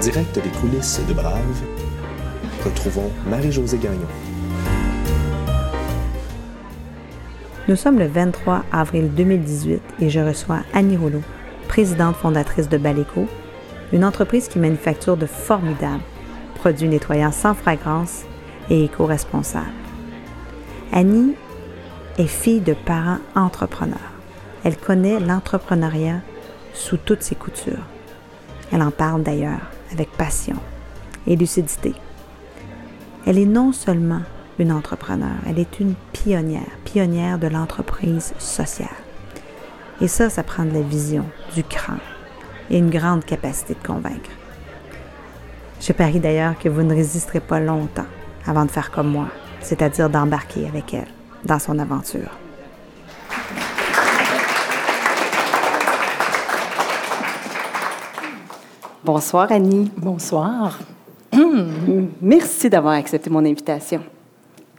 direct des coulisses de Brave, retrouvons Marie-Josée Gagnon. Nous sommes le 23 avril 2018 et je reçois Annie Rouleau, présidente fondatrice de Baleco, une entreprise qui manufacture de formidables produits nettoyants sans fragrance et éco-responsables. Annie est fille de parents entrepreneurs. Elle connaît l'entrepreneuriat sous toutes ses coutures. Elle en parle d'ailleurs avec passion et lucidité. Elle est non seulement une entrepreneur, elle est une pionnière, pionnière de l'entreprise sociale. Et ça, ça prend de la vision, du cran et une grande capacité de convaincre. Je parie d'ailleurs que vous ne résisterez pas longtemps avant de faire comme moi, c'est-à-dire d'embarquer avec elle dans son aventure. Bonsoir Annie. Bonsoir. Merci d'avoir accepté mon invitation.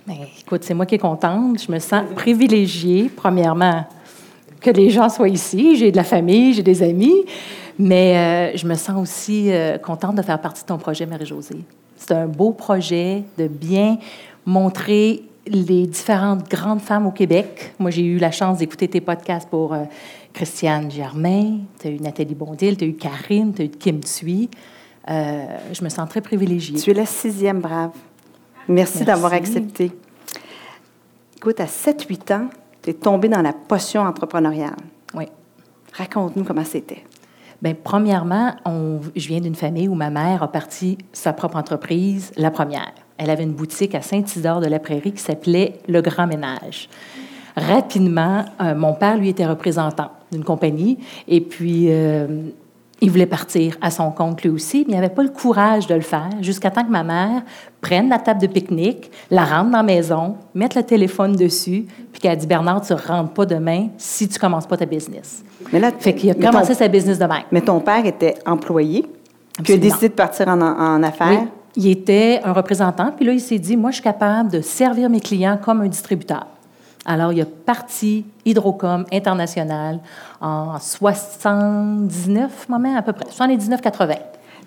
Ben, écoute, c'est moi qui est contente. Je me sens privilégiée, premièrement, que les gens soient ici. J'ai de la famille, j'ai des amis, mais euh, je me sens aussi euh, contente de faire partie de ton projet, Marie-Josée. C'est un beau projet de bien montrer les différentes grandes femmes au Québec. Moi, j'ai eu la chance d'écouter tes podcasts pour euh, Christiane Germain, tu as eu Nathalie Bondil, tu as eu Karine, tu as eu Kim Thuy. je me sens très privilégiée. Tu es la sixième brave. Merci, d'avoir accepté. Écoute, à 7-8 ans, tu es tombée dans la potion entrepreneuriale. Oui. Raconte-nous comment c'était. Bien, premièrement, je viens d'une famille où ma mère a parti sa propre entreprise, la première. Elle avait une boutique à Saint-Isidore de la Prairie qui s'appelait Le Grand Ménage. Rapidement, euh, mon père, lui, était représentant d'une compagnie. Et puis, euh, il voulait partir à son compte lui aussi, mais il n'avait pas le courage de le faire jusqu'à temps que ma mère prenne la table de pique-nique, la rentre dans la maison, mette le téléphone dessus, puis qu'elle a dit Bernard, tu ne rentres pas demain si tu ne commences pas ta business. Mais là, fait qu'il a commencé sa business demain. Mais ton père était employé, puis a décidé de partir en, en affaires. Oui, il était un représentant, puis là, il s'est dit Moi, je suis capable de servir mes clients comme un distributeur. Alors, il a parti Hydrocom International en 79, moment à peu près, 79-80.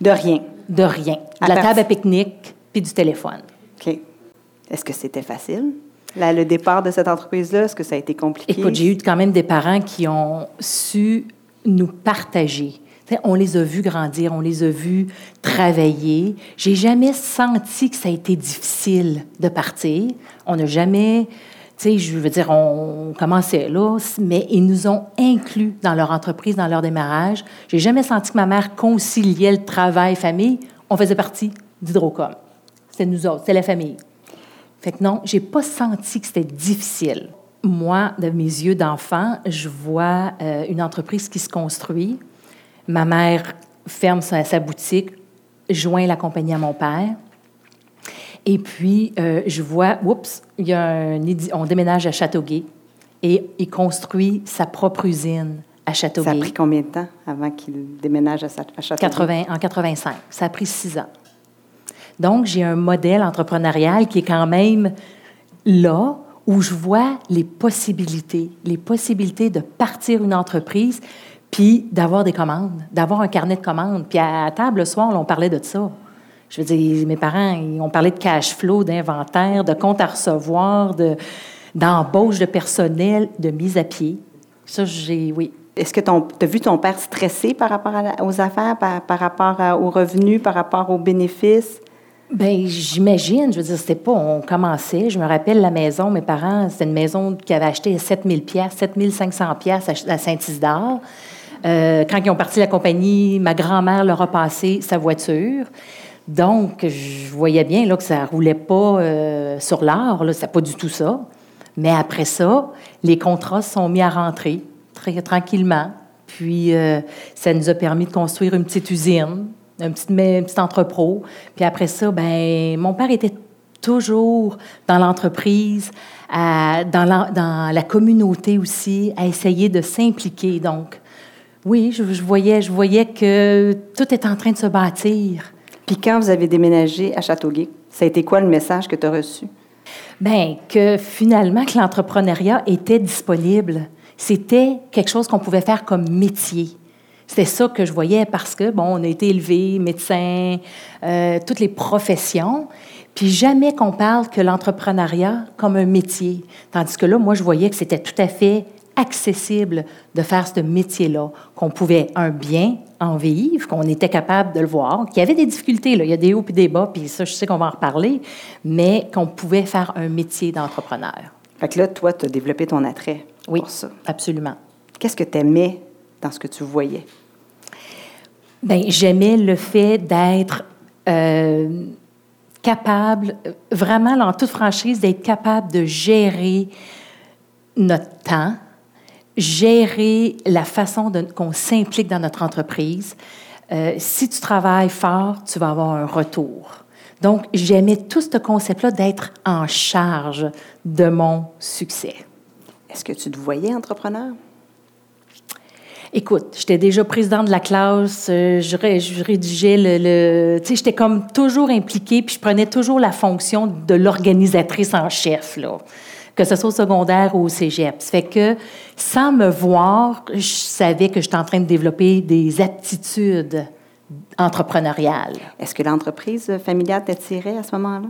De rien. De rien. De la table à pique-nique puis du téléphone. OK. Est-ce que c'était facile? Là, le départ de cette entreprise-là, est-ce que ça a été compliqué? Écoute, j'ai eu quand même des parents qui ont su nous partager. on les a vus grandir, on les a vus travailler. J'ai jamais senti que ça a été difficile de partir. On n'a jamais sais, je veux dire, on commençait là, mais ils nous ont inclus dans leur entreprise, dans leur démarrage. J'ai jamais senti que ma mère conciliait le travail-famille. On faisait partie d'Hydrocom. C'était nous autres, c'était la famille. Fait que non, j'ai pas senti que c'était difficile. Moi, de mes yeux d'enfant, je vois euh, une entreprise qui se construit. Ma mère ferme sa boutique, joint la compagnie à mon père. Et puis, euh, je vois, oups, il y a un, on déménage à Châteauguay et il construit sa propre usine à Châteauguay. Ça a pris combien de temps avant qu'il déménage à, Châteauguay? 80, en 85. Ça a pris six ans. Donc, j'ai un modèle entrepreneurial qui est quand même là, où je vois les possibilités, les possibilités de partir une entreprise, puis d'avoir des commandes, d'avoir un carnet de commandes. Puis à table le soir, on parlait de ça. Je veux dire, mes parents, ils ont parlé de cash flow, d'inventaire, de compte à recevoir, de, d'embauche de personnel, de mise à pied. Ça, j'ai, oui. Est-ce que tu as vu ton père stressé par rapport aux affaires, par, rapport aux revenus, par rapport aux bénéfices? Bien, j'imagine. Je veux dire, c'était pas. On commençait. Je me rappelle la maison. Mes parents, c'était une maison qui avait acheté 7000 pièces, 7500 pièces à Saint-Isidore. Euh, quand ils ont parti la compagnie, ma grand-mère leur a passé sa voiture. Donc, je voyais bien là, que ça ne roulait pas euh, sur l'art, c'est pas du tout ça. Mais après ça, les contrats sont mis à rentrer très tranquillement. Puis, euh, ça nous a permis de construire une petite usine, un petit, entrepôt. Puis après ça, ben, mon père était toujours dans l'entreprise, dans, la, dans la communauté aussi, à essayer de s'impliquer. Donc, oui, je, je, voyais, je voyais que tout est en train de se bâtir. Puis quand vous avez déménagé à Châteauguay, ça a été quoi le message que tu as reçu? Bien, que finalement, que l'entrepreneuriat était disponible. C'était quelque chose qu'on pouvait faire comme métier. C'était ça que je voyais parce que, bon, on a été élevés, médecins, euh, toutes les professions, puis jamais qu'on parle que l'entrepreneuriat comme un métier. Tandis que là, moi, je voyais que c'était tout à fait accessible de faire ce métier-là, qu'on pouvait, un bien, en vivre, qu'on était capable de le voir, qu'il y avait des difficultés, là. il y a des hauts et des bas, puis ça, je sais qu'on va en reparler, mais qu'on pouvait faire un métier d'entrepreneur. Fait que là, toi, tu as développé ton attrait Oui, pour ça. absolument. Qu'est-ce que tu aimais dans ce que tu voyais? Bien, j'aimais le fait d'être euh, capable, vraiment, en toute franchise, d'être capable de gérer notre temps, gérer la façon qu'on s'implique dans notre entreprise. Euh, si tu travailles fort, tu vas avoir un retour. Donc, j'aimais tout ce concept-là d'être en charge de mon succès. Est-ce que tu te voyais entrepreneur? Écoute, j'étais déjà présidente de la classe, euh, je, ré- je rédigeais le... le- tu sais, j'étais comme toujours impliquée, puis je prenais toujours la fonction de l'organisatrice en chef, là, que ce soit au secondaire ou au cégep. Ça fait que, sans me voir, je savais que j'étais en train de développer des aptitudes entrepreneuriales. Est-ce que l'entreprise familiale t'attirait à ce moment-là?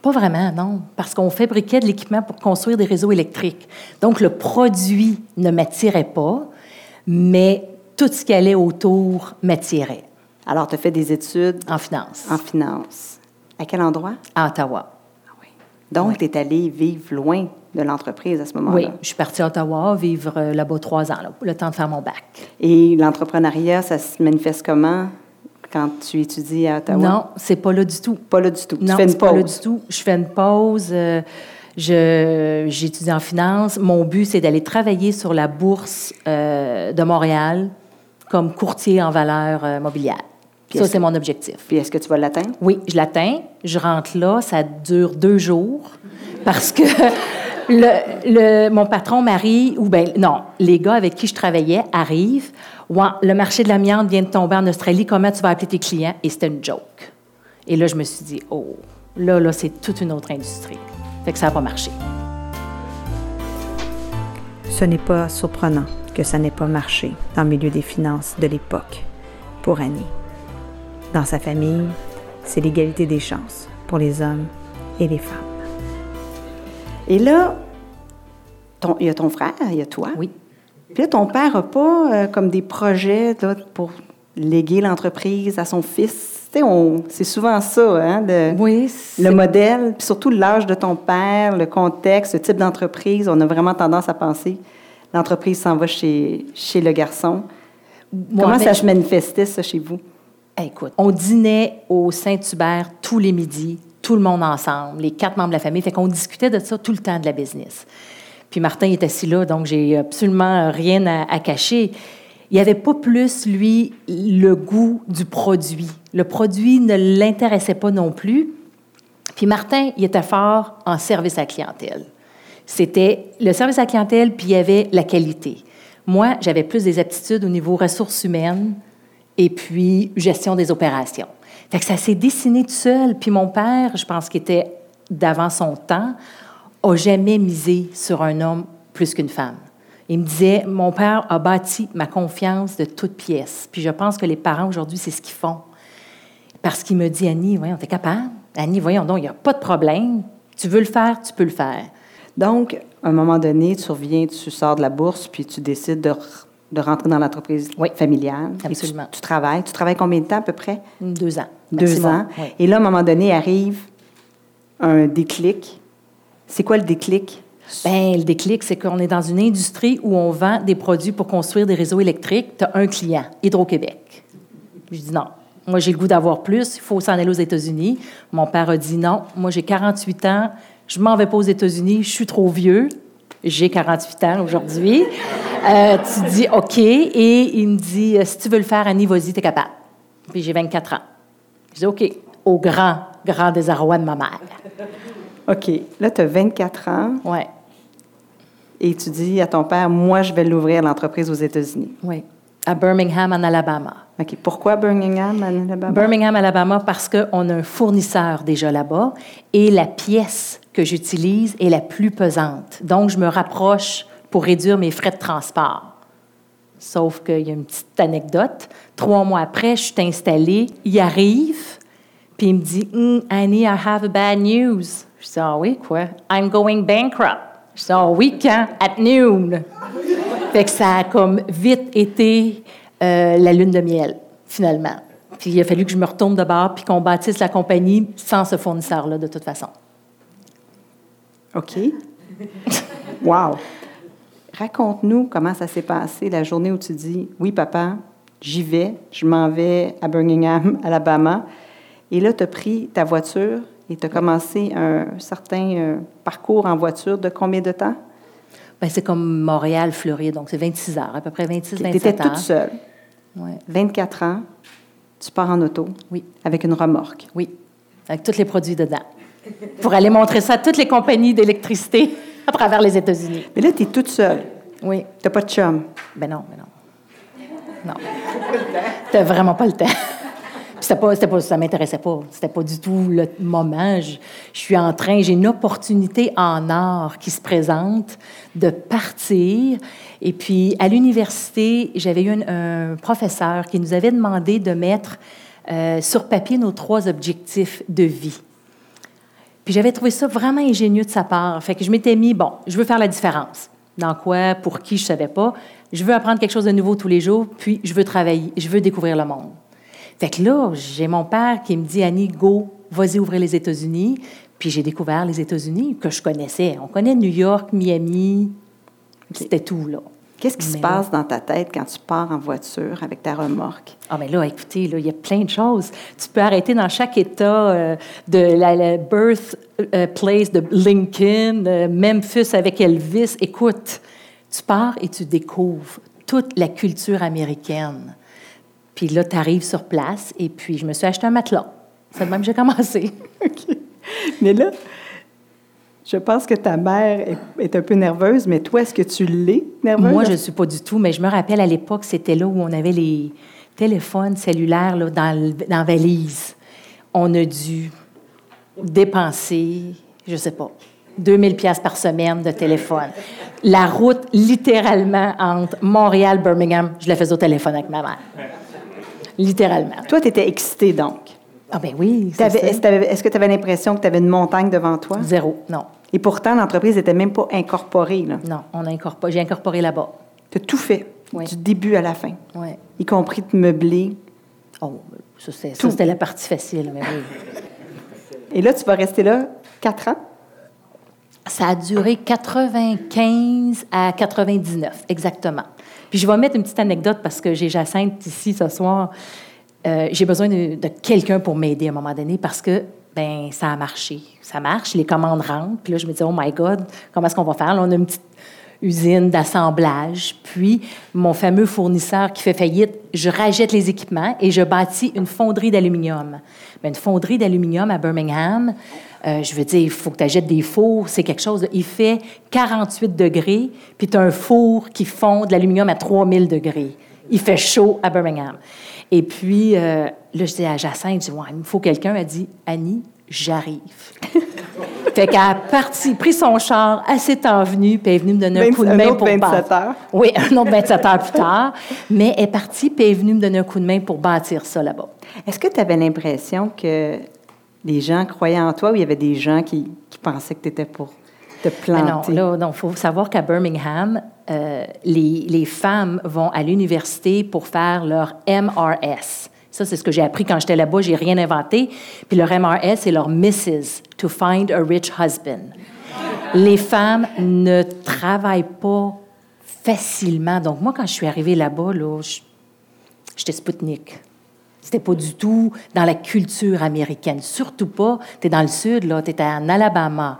Pas vraiment, non, parce qu'on fabriquait de l'équipement pour construire des réseaux électriques. Donc, le produit ne m'attirait pas, mais tout ce qui allait autour m'attirait Alors, tu as fait des études en finance, en finance. À quel endroit? à Ottawa. Donc, tu es allé vivre loin de l'entreprise à ce moment-là. Oui, je suis partie à Ottawa, vivre euh, là-bas trois ans, là, le temps de faire mon bac. Et l'entrepreneuriat, ça se manifeste comment quand tu étudies à Ottawa? Non, c'est pas là du tout. Pas là du tout. Non, tu fais une c'est pas là pause. du tout. Je fais une pause. euh, je- J'étudie en finance. Mon but, c'est d'aller travailler sur la bourse euh, de Montréal comme courtier en valeur euh, mobilière. Puis ça, c'est mon objectif. Puis est-ce que tu vas l'atteindre? Oui, je l'atteins. Je rentre là. Ça dure deux jours parce que le, le- mon patron Marie, ou ben non, les gars avec qui je travaillais arrivent. Ouais, le marché de l'amiante vient de tomber en Australie. Comment tu vas appeler tes clients? Et c'était une joke. Et là, je me suis dit, oh, là, là, c'est toute une autre industrie. Fait que ça n'a pas marché. Ce n'est pas surprenant que ça n'ait pas marché dans le milieu des finances de l'époque pour Annie. Dans sa famille, c'est l'égalité des chances pour les hommes et les femmes. Et là, ton- il y a ton frère, il y a toi. Oui. Puis là, ton père n'a pas euh, comme des projets là, pour léguer l'entreprise à son fils. Tu sais, on- c'est souvent ça, hein, de- Oui. le modèle, puis surtout l'âge de ton père, le contexte, le type d'entreprise. On a vraiment tendance à penser l'entreprise s'en va chez, chez le garçon. Comment ça se manifestait, ça, chez vous? Écoute, on dînait au Saint-Hubert tous les midis, tout le monde ensemble, les quatre membres de la famille. Fait qu'on discutait de ça tout le temps de la business. Puis Martin est assis là, donc j'ai absolument rien à, à cacher. Il n'y avait pas plus, lui, le goût du produit. Le produit ne l'intéressait pas non plus. Puis Martin, il était fort en service à la clientèle. C'était le service à la clientèle, puis il y avait la qualité. Moi, j'avais plus des aptitudes au niveau ressources humaines et puis gestion des opérations. Fait ça s'est dessiné tout seul. Puis mon père, je pense qu'il était d'avant son temps, a jamais misé sur un homme plus qu'une femme. Il me disait, mon père a bâti ma confiance de toutes pièces. Puis je pense que les parents aujourd'hui, c'est ce qu'ils font. Parce qu'il me dit, Annie, voyons, t'es capable. Annie, voyons donc, il n'y a pas de problème. Tu veux le faire, tu peux le faire. Donc, à un moment donné, tu reviens, tu sors de la bourse, puis tu décides de, de rentrer dans l'entreprise Oui, familiale. Et tu- absolument. Tu, travailles. Tu travailles combien de temps à peu près? Deux ans. Deux maximum. ans. Oui. Et là, à un moment donné, arrive un déclic. C'est quoi le déclic? Ben, le déclic, c'est qu'on est dans une industrie où on vend des produits pour construire des réseaux électriques. Tu as un client, Hydro-Québec. Je dis non. Moi, j'ai le goût d'avoir plus. Il faut s'en aller aux États-Unis. Mon père a dit non. Moi, j'ai 48 ans. Je m'en vais pas aux États-Unis. Je suis trop vieux. J'ai 48 ans aujourd'hui. Euh, tu dis OK. Et il me dit si tu veux le faire, Annie, vas-y, tu es capable. Puis j'ai 24 ans. Je dis OK. Au grand, grand désarroi de ma mère. OK. Là, tu as 24 ans Ouais. et tu dis à ton père, moi, je vais l'ouvrir l'entreprise aux États-Unis. Oui. À Birmingham, en Alabama. OK. Pourquoi Birmingham, en Alabama? Birmingham, Alabama, parce qu'on a un fournisseur déjà là-bas et la pièce que j'utilise est la plus pesante. Donc, je me rapproche pour réduire mes frais de transport. Sauf qu'il y a une petite anecdote. Trois mois après, je suis installée. Il arrive, puis il me dit Annie, I have a bad news. Je dis Ah oui, quoi? I'm going bankrupt. Je dis Ah oui, quand? At noon. fait que ça a comme vite été euh, la lune de miel, finalement. Puis il a fallu que je me retourne de bord puis qu'on bâtisse la compagnie sans ce fournisseur-là, de toute façon. OK. wow. Raconte-nous comment ça s'est passé la journée où tu dis Oui, papa, j'y vais, je m'en vais à Birmingham, Alabama. Et là, tu as pris ta voiture et tu as commencé un certain euh, parcours en voiture de combien de temps? Bien, c'est comme Montréal-Floride, donc c'est 26 heures, à peu près 26-27 heures. Tu étais toute seule. Ouais. 24 ans, tu pars en auto. Oui. Avec une remorque. Oui, avec tous les produits dedans. Pour aller montrer ça à toutes les compagnies d'électricité à travers les États-Unis. Mais là, tu es toute seule. Oui. Tu n'as pas de chum. Ben non, ben non. Non. Tu vraiment pas le temps. C'était pas, pas, ça m'intéressait pas. C'était pas du tout le moment. Je, suis en train, j'ai une opportunité en art qui se présente de partir. Et puis, à l'université, j'avais eu un, professeur qui nous avait demandé de mettre euh, sur papier nos trois objectifs de vie. Puis j'avais trouvé ça vraiment ingénieux de sa part. Fait que je m'étais mis, bon, je veux faire la différence. Dans quoi, pour qui, je savais pas. Je veux apprendre quelque chose de nouveau tous les jours, puis je veux travailler, je veux découvrir le monde. Fait que là, j'ai mon père qui me dit Annie, go, vas-y ouvrir les États-Unis. Puis j'ai découvert les États-Unis que je connaissais. On connaît New York, Miami, c'était tout là. Qu'est-ce qui se passe dans ta tête quand tu pars en voiture avec ta remorque? Ah, mais là, écoutez, là, il y a plein de choses. Tu peux arrêter dans chaque État euh, de la, birth euh, place de Lincoln, euh, Memphis avec Elvis. Écoute, tu pars et tu découvres toute la culture américaine. Puis là, tu arrives sur place et puis je me suis acheté un matelas. C'est même que j'ai commencé. Mais là, je pense que ta mère est, un peu nerveuse, mais toi, est-ce que tu l'es nerveuse? Moi, je ne suis pas du tout, mais je me rappelle à l'époque, c'était là où on avait les téléphones cellulaires là, dans, dans la valise. On a dû dépenser, je ne sais pas, 2000 pièces par semaine de téléphone. La route, littéralement, entre Montréal et Birmingham, je la faisais au téléphone avec ma mère littéralement. Toi, tu étais excitée donc? Ah ben oui. Est-ce que tu avais l'impression que tu avais une montagne devant toi? Zéro, non. Et pourtant, l'entreprise n'était même pas incorporée. Là. Non, on a incorporé, j'ai incorporé là-bas. Tu as tout fait, du début à la fin. Oui. Y compris de meubler. Oh, ça, c'était la partie facile. Mais oui. Et là, tu vas rester là quatre ans? Ça a duré 95 à 99, exactement. Puis je vais mettre une petite anecdote parce que j'ai Jacinthe ici ce soir. Euh, j'ai besoin de, quelqu'un pour m'aider à un moment donné parce que ben ça a marché. Ça marche, les commandes rentrent. Puis là, je me dis, oh my God, comment est-ce qu'on va faire? On a une petite usine d'assemblage. Puis, mon fameux fournisseur qui fait faillite, je rachète les équipements et je bâtis une fonderie d'aluminium. Mais une fonderie d'aluminium à Birmingham, euh, je veux dire, il faut que tu achètes des fours, c'est quelque chose. il fait 48 degrés, puis tu as un four qui fond de l'aluminium à 3000 degrés. Il fait chaud à Birmingham. Et puis, euh, là, je dis à Jacinthe, je dis, ouais, il me faut quelqu'un. Elle dit, Annie, j'arrive. fait qu'elle a parti, pris son char, elle s'est envenue, puis elle est venue me donner un coup de main pour 27 heures. Oui, un autre 27 heures plus tard. Mais elle est partie, puis elle est venue me donner un coup de main pour bâtir ça là-bas. Est-ce que tu avais l'impression que les gens croyaient en toi ou il y avait des gens qui, pensaient que tu étais pour planter? non, il faut savoir qu'à Birmingham, euh, les, les, femmes vont à l'université pour faire leur MRS. Ça, c'est ce que j'ai appris quand j'étais là-bas. J'ai rien inventé. Puis leur MRS, c'est leur Mrs. to find a rich husband. Les femmes ne travaillent pas facilement. Donc, moi, quand je suis arrivée là-bas, là, j'étais Spoutnik. C'était pas du tout dans la culture américaine. Surtout pas. Tu es dans le sud, là. Tu étais en Alabama.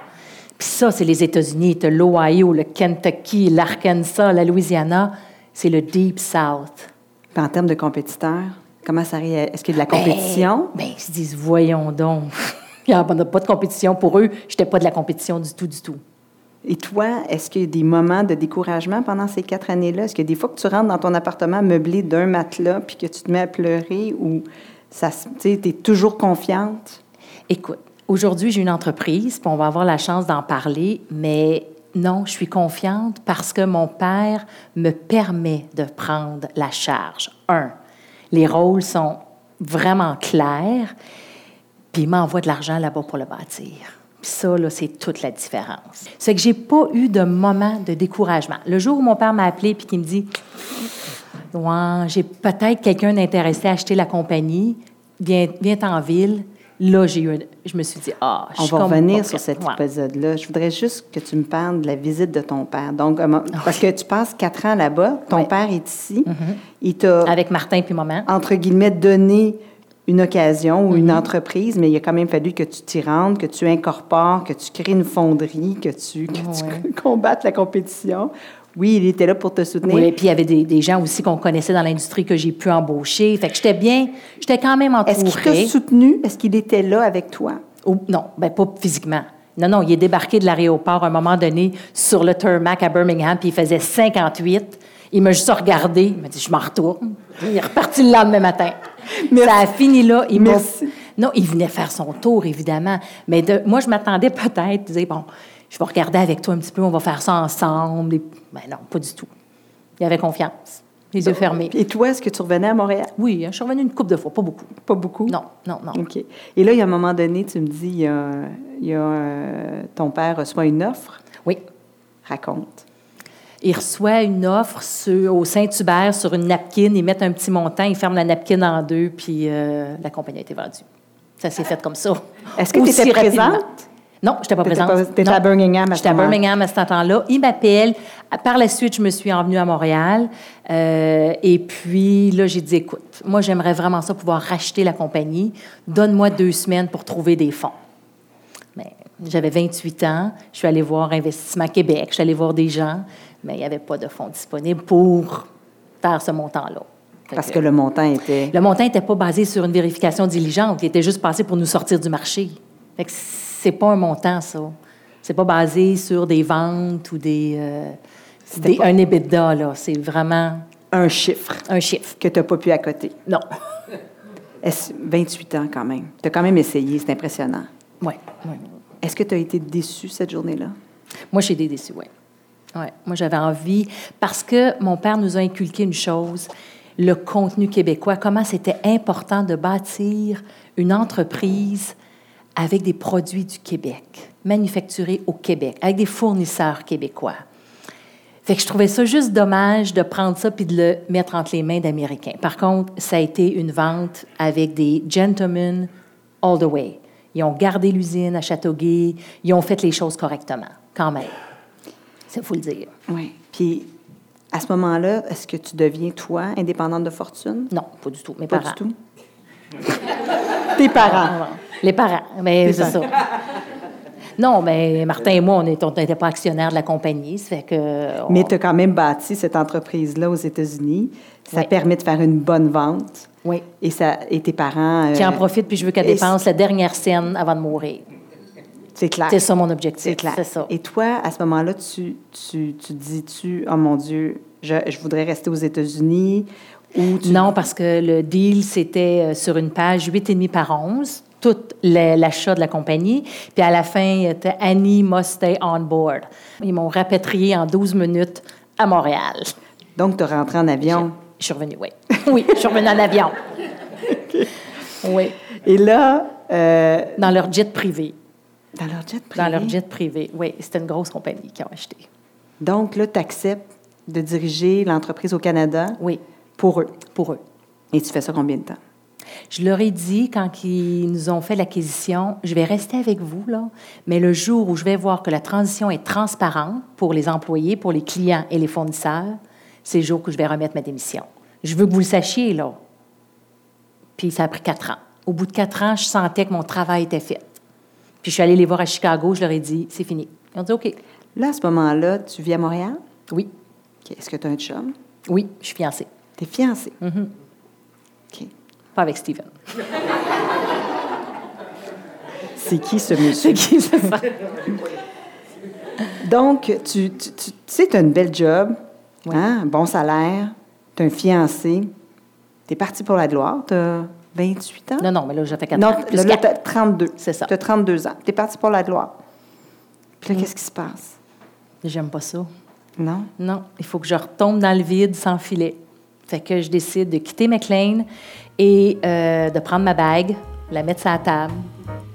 Puis ça, c'est les États-Unis. L'Ohio, le Kentucky, l'Arkansas, la Louisiana. C'est le Deep South. Puis en termes de compétiteurs, comment ça Est-ce qu'il y a de la ben, compétition? Bien, ils se disent, voyons donc. Il n'y a pas de compétition pour eux. Je n'étais pas de la compétition du tout, du tout. Et toi, est-ce qu'il y a des moments de découragement pendant ces quatre années-là? Est-ce qu'il y a des fois que tu rentres dans ton appartement meublé d'un matelas puis que tu te mets à pleurer ou tu es toujours confiante? Écoute, aujourd'hui, j'ai une entreprise, puis on va avoir la chance d'en parler, mais non, je suis confiante parce que mon père me permet de prendre la charge. Un, les rôles sont vraiment clairs, puis il m'envoie de l'argent là-bas pour le bâtir. Puis ça, là, c'est toute la différence. C'est que j'ai pas eu de moment de découragement. Le jour où mon père m'a appelé puis qu'il me dit Ouais, j'ai peut-être quelqu'un d'intéressé à acheter la compagnie, viens, viens en ville. Là, j'ai eu je me suis dit, ah, je On va revenir sur cet Ouais. épisode-là. Je voudrais juste que tu me parles de la visite de ton père. Donc, mo- parce que tu passes quatre ans là-bas, ton. Mm-hmm. père est ici, il t'a, Avec Martin puis maman. entre guillemets, donné une occasion ou une Mm-hmm. entreprise, mais il a quand même fallu que tu t'y rendes, que tu incorpores, que tu crées une fonderie, que tu, que tu combattes la compétition. Oui, il était là pour te soutenir. Oui, puis il y avait des, des gens aussi qu'on connaissait dans l'industrie que j'ai pu embaucher. Fait que j'étais bien, j'étais quand même entourée. Est-ce qu'il t'a soutenu? Est-ce qu'il était là avec toi? Non, ben pas physiquement. Non, non, il est débarqué de l'aéroport à un moment donné sur le tarmac à Birmingham, puis il faisait 58. Il m'a juste regardé, il m'a dit, je m'en retourne. Il est reparti le lendemain matin. Ça a fini là. Il Merci. Non, il venait faire son tour, évidemment. Mais de- moi, je m'attendais peut-être, je disais, bon, je vais regarder avec toi un petit peu, on va faire ça ensemble. Et- Ben non, pas du tout. Il avait confiance, les yeux fermés. Et toi, est-ce que tu revenais à Montréal? Oui, hein, je suis revenue une couple de fois, pas beaucoup. Pas beaucoup? Non, non, non. OK. Et là, il y a un moment donné, tu me dis, il y a, il y a, euh, ton père reçoit une offre? Oui. Raconte. Il reçoit une offre sur- au Saint-Hubert sur une napkin. Ils mettent un petit montant, ils ferment la napkin en deux, puis euh, la compagnie a été vendue. Ça s'est fait comme ça. Est-ce que tu étais rapidement. Non, je n'étais pas présente. t'étais à Birmingham à ce J'étais à. Birmingham à ce temps-là. Il m'appelle. Par la suite, je me suis envenue à Montréal. Euh, et puis, là, j'ai dit, écoute, moi, j'aimerais vraiment ça pouvoir racheter la compagnie. Donne-moi deux semaines pour trouver des fonds. Mais j'avais 28 ans. Je suis allée voir Investissement Québec. Je suis allée voir des gens. Mais il n'y avait pas de fonds disponibles pour faire ce montant-là. Parce que le montant était... le montant n'était pas basé sur une vérification diligente. Il était juste passé pour nous sortir du marché. Fait que c'est pas un montant, ça. C'est pas basé sur des ventes ou des, euh, C'était des- pas- un EBITDA, là. C'est vraiment un chiffre un chiffre. que tu n'as pas pu accoter. Non. Est-ce- 28 ans quand même? Tu as quand même essayé, c'est impressionnant. Oui. Est-ce que tu as été déçu cette journée-là? Moi, j'ai des déçus, oui. Ouais. Moi, j'avais envie, parce que mon père nous a inculqué une chose, le contenu québécois, comment c'était important de bâtir une entreprise avec des produits du Québec, manufacturés au Québec, avec des fournisseurs québécois. Fait que je trouvais ça juste dommage de prendre ça puis de le mettre entre les mains d'Américains. Par contre, ça a été une vente avec des gentlemen all the way. Ils ont gardé l'usine à Châteauguay, ils ont fait les choses correctement, quand même. Il faut le dire. Oui. Puis, à ce moment-là, est-ce que tu deviens, toi, indépendante de fortune? Non, pas du tout. Mes Pas parents. du tout. Tes parents. Non, non. Les parents, mais c'est ça. Non, mais Martin et moi, on n'était pas actionnaires de la compagnie. Ça fait que. on- Mais tu as quand même bâti cette entreprise-là aux États-Unis. Ça Oui. permet de faire une bonne vente. Oui. Et, ça, et tes parents. Qui euh, en profite, puis je veux qu'elle dépense la dernière scène avant de mourir. C'est clair. C'est ça mon objectif. C'est ça. Et toi, à ce moment-là, tu, tu, tu dis-tu, oh mon Dieu, je, je voudrais rester aux États-Unis ou tu... Non, parce que le deal, c'était euh, sur une page 8,5 par 11, tout l'achat de la compagnie. Puis à la fin, c'était Annie must stay on board. Ils m'ont rapatrié en 12 minutes à Montréal. Donc, tu rentré en avion? Je suis revenue, oui. Oui, je suis revenue en avion. Oui, Et là, euh, dans leur jet privé. dans leur jet privé. Dans leur jet privé, oui. C'était une grosse compagnie qui a acheté. Donc, là, tu acceptes de diriger l'entreprise au Canada? Oui, pour eux? pour eux. Et tu fais ça combien de temps? Je leur ai dit, quand ils nous ont fait l'acquisition, je vais rester avec vous, là, mais le jour où je vais voir que la transition est transparente pour les employés, pour les clients et les fournisseurs, c'est le jour où je vais remettre ma démission. Je veux que vous le sachiez, là. Puis ça a pris quatre ans. Au bout de quatre ans, je sentais que mon travail était fait. Puis je suis allée les voir à Chicago, je leur ai dit, c'est fini. Ils ont dit, OK. Là, à ce moment-là, tu vis à Montréal? Oui, OK. Est-ce que tu as un chum? oui, je suis fiancée. Tu es fiancé? Mhm. Pas avec Steven. C'est qui ce monsieur? C'est qui, c'est ça? Donc, tu, tu, tu- sais, tu as une belle job, hein, un bon salaire, tu as un fiancé, tu es parti pour la gloire, tu as 28 ans? Non, non, mais là, j'ai fait quatre non, ans. Plus là, tu 32. C'est ça. Tu as 32 ans. Tu es parti pour la gloire. Puis Mm. là, qu'est-ce qui se passe? J'aime pas ça. Non? Non, il faut que je retombe dans le vide sans filet. Fait que je décide de quitter McLean et euh, de prendre ma bague, la mettre sur la table,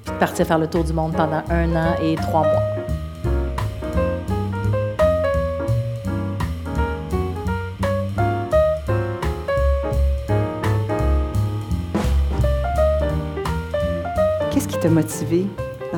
puis de partir faire le tour du monde pendant un an et trois mois. Qu'est-ce qui t'a motivé?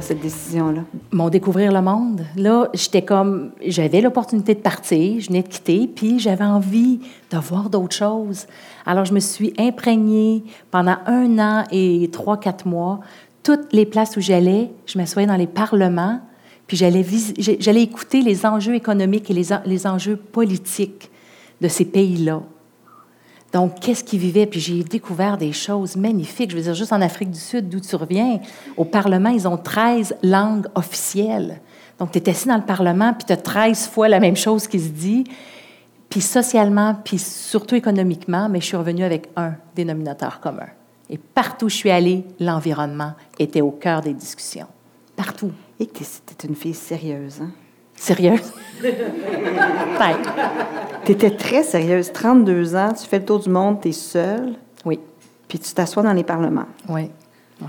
Cette décision-là? Mon découvrir le monde. Là, j'étais comme, j'avais l'opportunité de partir, je venais de quitter, puis j'avais envie de voir d'autres choses. Alors, je me suis imprégnée pendant un an et trois, quatre mois. Toutes les places où j'allais, je m'assoyais dans les parlements, puis j'allais, écouter les enjeux économiques et les enjeux politiques de ces pays-là. Donc, qu'est-ce qu'ils vivaient? Puis j'ai découvert des choses magnifiques. Je veux dire, juste en Afrique du Sud, d'où tu reviens, au Parlement, ils ont 13 langues officielles. Donc, tu es assis dans le Parlement, puis tu as 13 fois la même chose qui se dit. Puis socialement, puis surtout économiquement, mais je suis revenue avec un dénominateur commun. Et partout où je suis allée, l'environnement était au cœur des discussions. Partout. Et tu es une fille sérieuse, hein? Sérieuse? Tu étais très sérieuse. 32 ans, tu fais le tour du monde, tu es seule. Oui. Puis tu t'assois dans les parlements. Oui.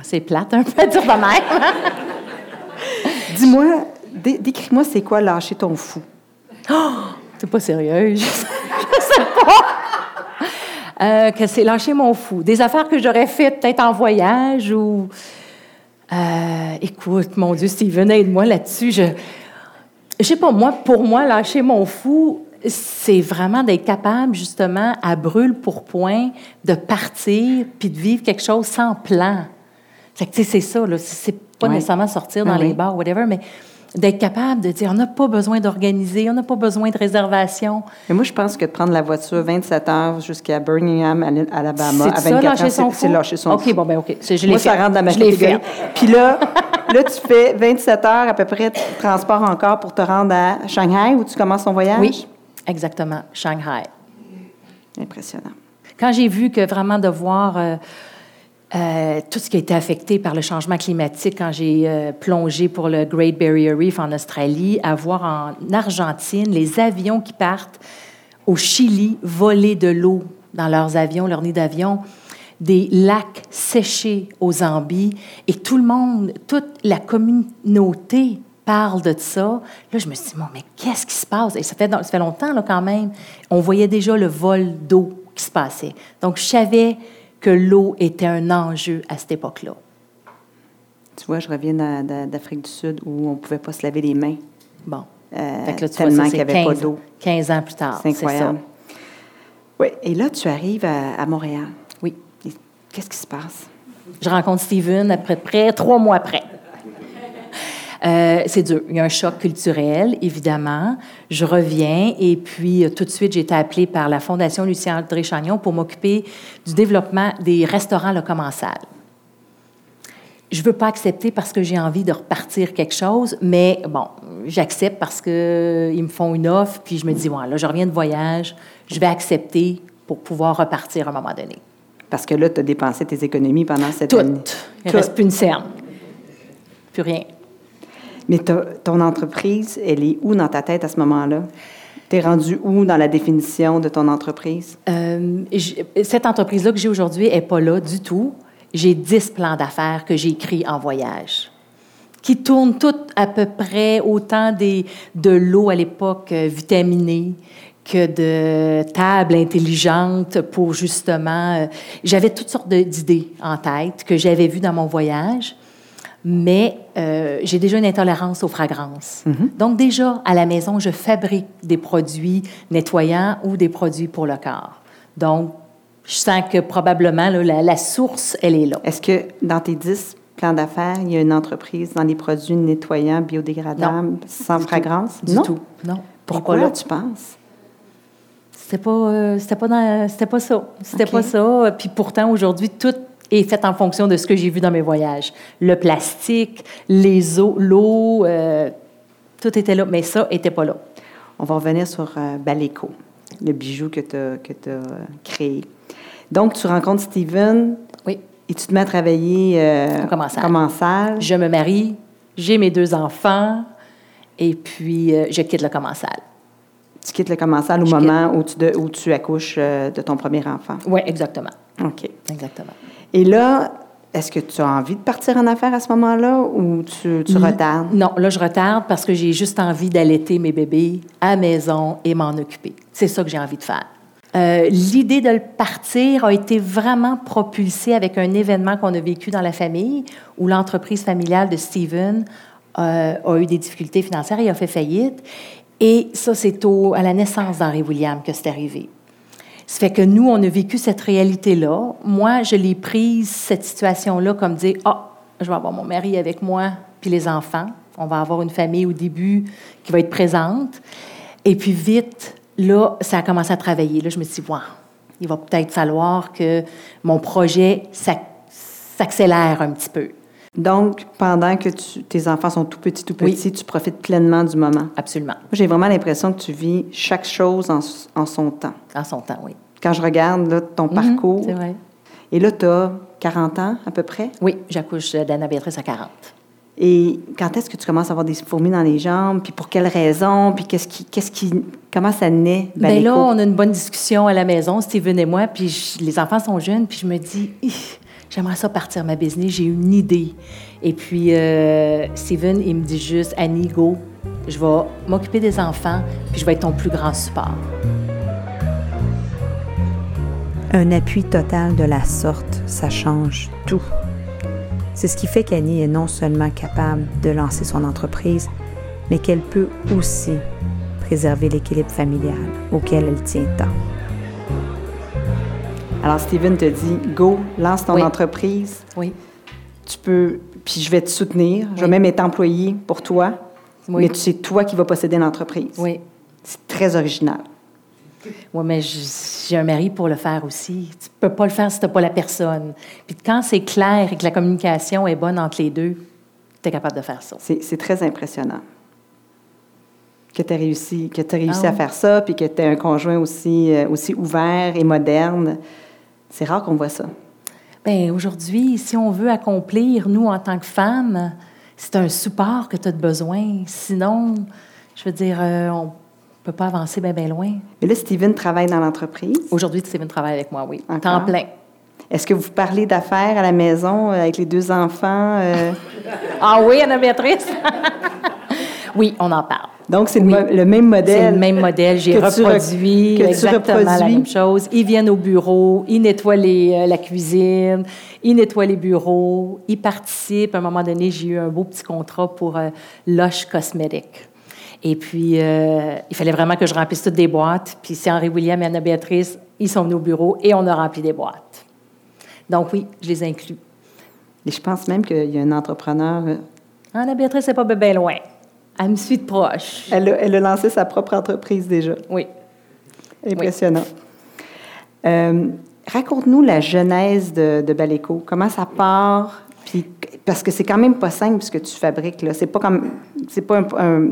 C'est plate un peu dire de même. Dis-moi, décris-moi c'est quoi lâcher ton fou. Oh, t'es pas sérieuse. Je, sais pas. Euh, que c'est lâcher mon fou. Des affaires que j'aurais faites peut-être en voyage ou. Euh, écoute, mon Dieu, Steven, aide-moi là-dessus. Je je sais pas, moi, pour moi, lâcher mon fou, c'est vraiment d'être capable, justement, à brûle pour point, de partir puis de vivre quelque chose sans plan. Fait que, c'est ça, là. C'est pas nécessairement sortir dans les bars, whatever, mais d'être capable de dire on n'a pas besoin d'organiser, on n'a pas besoin de réservation. Mais moi, je pense que de prendre la voiture 27 heures jusqu'à Birmingham, Alabama, à 24 heures, c'est lâcher son OK, bon, ben OK. Je moi, ça rentre dans ma catégorie. Puis là, là, tu fais 27 heures à peu près de transport encore pour te rendre à Shanghai où tu commences ton voyage? Oui, exactement. Shanghai. Impressionnant. Quand j'ai vu que vraiment de voir... Euh, euh, tout ce qui a été affecté par le changement climatique quand j'ai euh, plongé pour le Great Barrier Reef en Australie, à voir en Argentine les avions qui partent au Chili voler de l'eau dans leurs avions, leurs nids d'avion, des lacs séchés aux Zambie, et tout le monde, toute la communauté parle de ça. Là, je me suis dit, mais qu'est-ce qui se passe? Et ça fait, ça fait longtemps, quand même. On voyait déjà le vol d'eau qui se passait. Donc, je savais que l'eau était un enjeu à cette époque-là. Tu vois, je reviens d'Afrique du Sud où on ne pouvait pas se laver les mains. Bon. Euh, tellement qu'il n'y avait pas d'eau. 15 ans plus tard. C'est incroyable. Oui. Et là, tu arrives à, Montréal. Oui. Qu'est-ce qui se passe? Je rencontre Steven après près trois mois après. Euh, c'est dur. Il y a un choc culturel, évidemment. Je reviens et puis euh, tout de suite, j'ai été appelée par la Fondation Lucien André Chagnon pour m'occuper du développement des restaurants Le Commensal. Je ne veux pas accepter parce que j'ai envie de repartir quelque chose, mais bon, j'accepte parce qu'ils euh, me font une offre, puis je me dis, voilà, là, je reviens de voyage, je vais accepter pour pouvoir repartir à un moment donné. Parce que là, tu as dépensé tes économies pendant cette Toutes. année. Il ne reste plus une scène. Plus rien. Mais ton entreprise, elle est où dans ta tête à ce moment-là? Tu es rendu où dans la définition de ton entreprise? Euh, cette entreprise-là que j'ai aujourd'hui n'est pas là du tout. J'ai 10 plans d'affaires que j'ai écrits en voyage, qui tournent toutes à peu près autant de l'eau à l'époque euh, vitaminée que de tables intelligentes pour justement... Euh, j'avais toutes sortes d'idées en tête que j'avais vues dans mon voyage mais euh, j'ai déjà une intolérance aux fragrances. Mhm. Donc déjà, à la maison, je fabrique des produits nettoyants ou des produits pour le corps. Donc, je sens que probablement la, source, elle est là. Est-ce que dans tes dix plans d'affaires, il y a une entreprise dans les produits nettoyants, biodégradables, sans fragrance? Du non? tout. Non. Pourquoi là, tu penses? C'était pas, euh, c'était pas, c'était pas ça. C'était pas ça. Puis pourtant, aujourd'hui, tout est faite en fonction de ce que j'ai vu dans mes voyages. Le plastique, les eaux, l'eau, euh, tout était là, mais ça n'était pas là. On va revenir sur euh, Baleco, le bijou que tu as, que as créé. Donc, tu rencontres Steven. Oui. Et tu te mets à travailler euh, Comment ça? Je me marie, j'ai mes deux enfants Et puis, euh, je quitte le commensal. Tu quittes le commensal au Je moment où tu, de- où tu accouches euh, de ton premier enfant. Oui, exactement. OK. Exactement. Et là, est-ce que tu as envie de partir en affaires à ce moment-là ou tu, tu retardes? Non, là, je retarde parce que j'ai juste envie d'allaiter mes bébés à la maison et m'en occuper. C'est ça que j'ai envie de faire. Euh, L'idée de le partir a été vraiment propulsée avec un événement qu'on a vécu dans la famille où l'entreprise familiale de Steven euh, a eu des difficultés financières et a fait faillite. Et ça, c'est à la naissance d'Henri William que c'est arrivé. Ça fait que nous, on a vécu cette réalité-là. Moi, je l'ai prise, cette situation-là, comme dire Ah, je vais avoir mon mari avec moi, puis les enfants. On va avoir une famille au début qui va être présente. Et puis, vite, là, ça a commencé à travailler. Là, je me suis dit Wow, il va peut-être falloir que mon projet s'ac- s'accélère un petit peu. Donc, pendant que tu- tes enfants sont tout petits, tout Oui. petits, tu profites pleinement du moment. Absolument. J'ai vraiment l'impression que tu vis chaque chose en, en son temps. En son temps, oui. Quand je regarde là, ton parcours, Mhm, C'est vrai. et là, tu as 40 ans à peu près? Oui, j'accouche d'Anna Béatrice à 40. Et quand est-ce que tu commences à avoir des fourmis dans les jambes? Puis pour quelles raisons? Puis qu'est-ce qui, qu'est-ce qui, comment ça naît? Bien là, on a une bonne discussion à la maison, Steven et moi, puis je- les enfants sont jeunes, puis je me dis, j'aimerais ça partir ma business, j'ai une idée. Et puis euh, Steven, il me dit juste, Annie, go, je vais m'occuper des enfants, puis je vais être ton plus grand support. Un appui total de la sorte, ça change tout. C'est ce qui fait qu'Annie est non seulement capable de lancer son entreprise, mais qu'elle peut aussi préserver l'équilibre familial auquel elle tient tant. Alors, Steven te dit, go, lance ton Oui. entreprise. Oui. Tu peux, puis je vais te soutenir. Je vais même être employé pour toi. Oui. Mais tu- c'est toi qui vas posséder l'entreprise. Oui. C'est très original. Oui, mais j- j'ai un mari pour le faire aussi. Tu peux pas le faire si tu n'as pas la personne. Puis quand c'est clair et que la communication est bonne entre les deux, tu es capable de faire ça. C'est très impressionnant que tu as réussi, que tu réussi Ah à faire ça, puis que tu as un conjoint aussi, euh, aussi ouvert et moderne. C'est rare qu'on voit ça. Bien, aujourd'hui, si on veut accomplir, nous, en tant que femmes, c'est un support que tu as de besoin. Sinon, je veux dire, euh, on ne peut pas avancer bien, bien loin. Mais là, Steven travaille dans l'entreprise. Aujourd'hui, Steven travaille avec moi, oui. Encore? Temps plein. Est-ce que vous parlez d'affaires à la maison euh, avec les deux enfants? euh? Ah oui, Anna Béatrice? oui, on en parle. Donc, c'est le même modèle. C'est le même modèle. J'ai reproduit tu exactement la reproduis. même chose. Ils viennent au bureau, ils nettoient les, euh, la cuisine, ils nettoient les bureaux, ils participent. À un moment donné, j'ai eu un beau petit contrat pour euh, Lush Cosmetics. Et puis, euh, il fallait vraiment que je remplisse toutes des boîtes. Puis, c'est Henri William et Anna-Béatrice, ils sont venus au bureau et on a rempli des boîtes. Donc, oui, je les inclus. Et je pense même qu'il y a un entrepreneur. euh, Anna-Béatrice, c'est pas bien loin. Elle me suit de proche. Elle a, elle a lancé sa propre entreprise déjà. Oui. Impressionnant. Euh, Raconte-nous la genèse de, de Baleco. Comment ça part? Puis, parce que c'est quand même pas simple ce que tu fabriques. Là. C'est pas comme c'est pas un- un-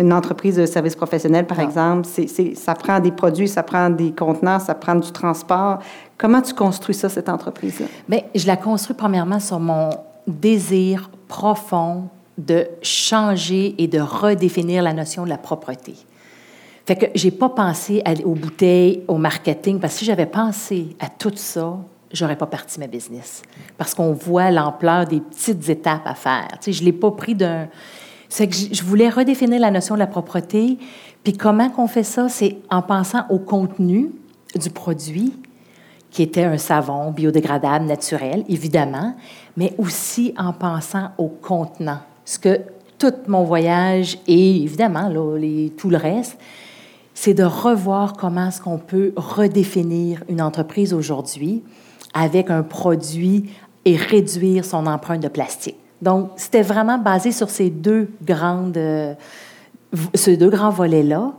une entreprise de service professionnel, par Non. exemple. C'est, c'est- ça prend des produits, ça prend des contenants, ça prend du transport. Comment tu construis ça, cette entreprise-là? Bien, je la construis premièrement sur mon désir profond de changer et de redéfinir la notion de la propreté. Fait que j'ai pas pensé à- aux bouteilles, au marketing, parce que si j'avais pensé à tout ça, j'aurais pas parti ma business. Parce qu'on voit l'ampleur des petites étapes à faire. Tu sais, je l'ai pas pris d'un... C'est que je voulais redéfinir la notion de la propreté. Puis comment qu'on fait ça? C'est en pensant au contenu du produit, qui était un savon biodégradable naturel, évidemment, mais aussi en pensant au contenant. Ce que tout mon voyage et évidemment là, les- tout le reste, c'est de revoir comment est-ce qu'on peut redéfinir une entreprise aujourd'hui avec un produit et réduire son empreinte de plastique. Donc, c'était vraiment basé sur ces deux grandes, euh, ces deux grands volets-là.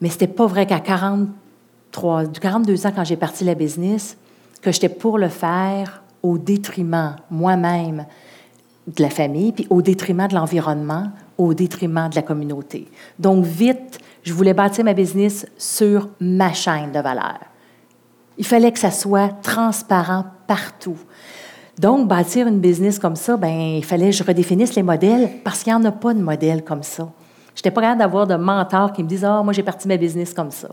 Mais c'était pas vrai qu'à 43, 42 ans, quand j'ai parti la business, que j'étais pour le faire au détriment, moi-même, de la famille, puis au détriment de l'environnement, au détriment de la communauté. Donc, vite, je voulais bâtir ma business sur ma chaîne de valeur. Il fallait que ça soit transparent partout. Donc, bâtir une business comme ça, ben, il fallait que je redéfinisse les modèles parce qu'il n'y en a pas de modèle comme ça. J'étais pas capable d'avoir de mentors qui me disent Ah, moi, j'ai parti ma business comme ça.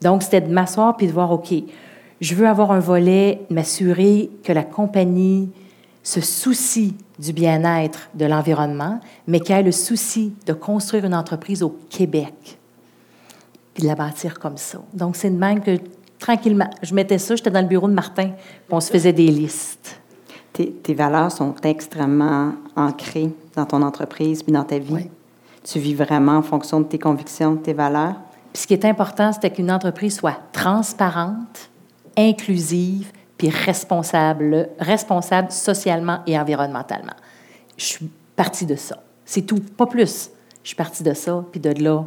Donc, c'était de m'asseoir puis de voir OK, je veux avoir un volet, m'assurer que la compagnie se soucie du bien-être de l'environnement, mais qu'elle ait le souci de construire une entreprise au Québec, puis de la bâtir comme ça. Donc, c'est de même que, tranquillement, je mettais ça, j'étais dans le bureau de Martin, puis on se faisait des listes. Tes, tes valeurs sont extrêmement ancrées dans ton entreprise puis dans ta vie. Oui. Tu vis vraiment en fonction de tes convictions, de tes valeurs? Puis ce qui est important, c'était qu'une entreprise soit transparente, inclusive, puis responsable, responsable socialement et environnementalement. Je suis partie de ça. C'est tout, pas plus. Je suis partie de ça, puis de là,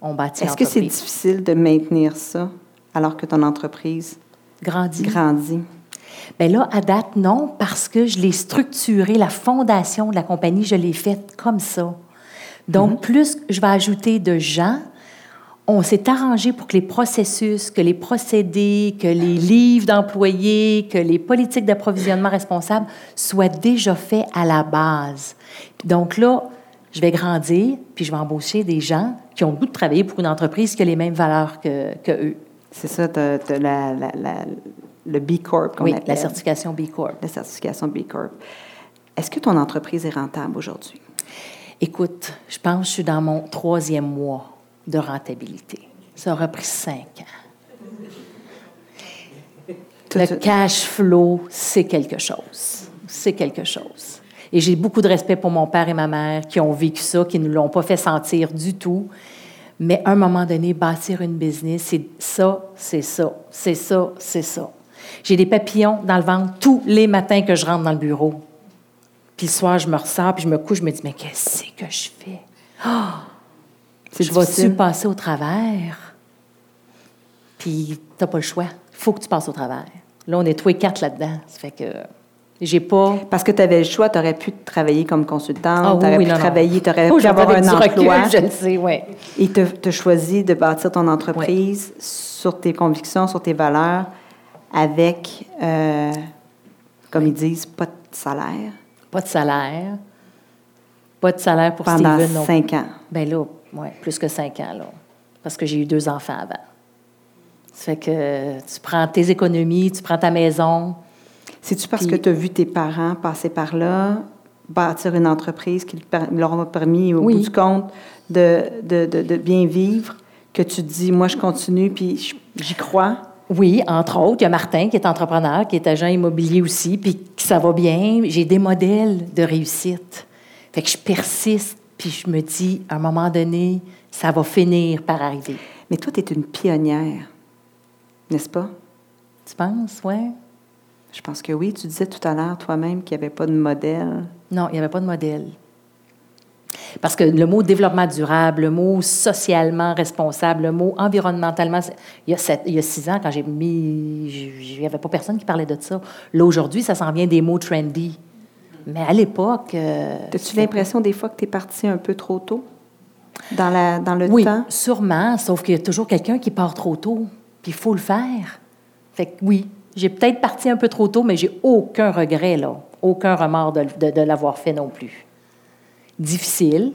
on bâtit Est-ce que c'est difficile de maintenir ça? Alors que ton entreprise Grandi. grandit? Bien là, à date, non, parce que je l'ai structuré, la fondation de la compagnie, je l'ai faite comme ça. Donc, plus je vais ajouter de gens, on s'est arrangé pour que les processus, que les procédés, que les livres d'employés, que les politiques d'approvisionnement responsables soient déjà faits à la base. Donc là, je vais grandir, puis je vais embaucher des gens qui ont le goût de travailler pour une entreprise qui a les mêmes valeurs que, que eux. C'est ça, tu as, la, la- la- le B Corp qu'on Oui, appelle. la certification B Corp. La certification B Corp. Est-ce que ton entreprise est rentable aujourd'hui? Écoute, je pense que je suis dans mon troisième mois de rentabilité. Ça aura pris cinq ans. Tout- Le cash flow, c'est quelque chose. C'est quelque chose. Et j'ai beaucoup de respect pour mon père et ma mère qui ont vécu ça, qui ne l'ont pas fait sentir du tout. Mais à un moment donné, bâtir une business, c'est ça, c'est ça, c'est ça, c'est ça. J'ai des papillons dans le ventre tous les matins que je rentre dans le bureau. Puis le soir, je me ressors, puis je me couche, je me dis, mais qu'est-ce que je fais? C'est je vais-tu passer au travers? Puis t'as pas le choix. Il faut que tu passes au travers. Là, on est trois et quatre là-dedans. Ça fait que j'ai pas... Parce que tu avais le choix, tu aurais pu travailler comme consultante, Ah oui, tu aurais oui, pu non, travailler, tu aurais Oh, pu avoir un du recul, emploi. je le sais, oui. Et tu as choisi de bâtir ton entreprise sur tes convictions, sur tes valeurs, avec, euh, comme ils disent, pas de salaire Pas de salaire. Pas de salaire pour pendant Steven non cinq ans. Ben là, ouais, plus que cinq ans, là. Parce que j'ai eu deux enfants avant. Ça fait que tu prends tes économies, tu prends ta maison. C'est-tu parce Puis- que tu as vu tes parents passer par là, bâtir une entreprise qui leur a permis, au Oui. bout du compte, de, de, de, de bien vivre, que tu te dis, moi, je continue, puis j'y crois? Oui, entre autres, il y a Martin qui est entrepreneur, qui est agent immobilier aussi, puis que ça va bien. J'ai des modèles de réussite. Fait que je persiste, puis je me dis, à un moment donné, ça va finir par arriver. Mais toi, tu es une pionnière, n'est-ce pas? Tu penses, ouais? Je pense que oui. Tu disais tout à l'heure toi-même qu'il n'y avait pas de modèle. Non, il n'y avait pas de modèle. Parce que le mot développement durable, le mot socialement responsable, le mot environnementalement, il y a, sept- il y a six ans, quand j'ai mis, il n'y avait pas personne qui parlait de ça. Là, aujourd'hui, ça s'en vient des mots trendy. Mais à l'époque... euh, As-tu l'impression des fois que tu es parti un peu trop tôt? Dans, la, dans le Oui, temps? sûrement, sauf qu'il y a toujours quelqu'un qui part trop tôt, puis il faut le faire. Fait que oui, j'ai peut-être parti un peu trop tôt, mais j'ai aucun regret, là, aucun remords de, l'avoir fait non plus. Difficile,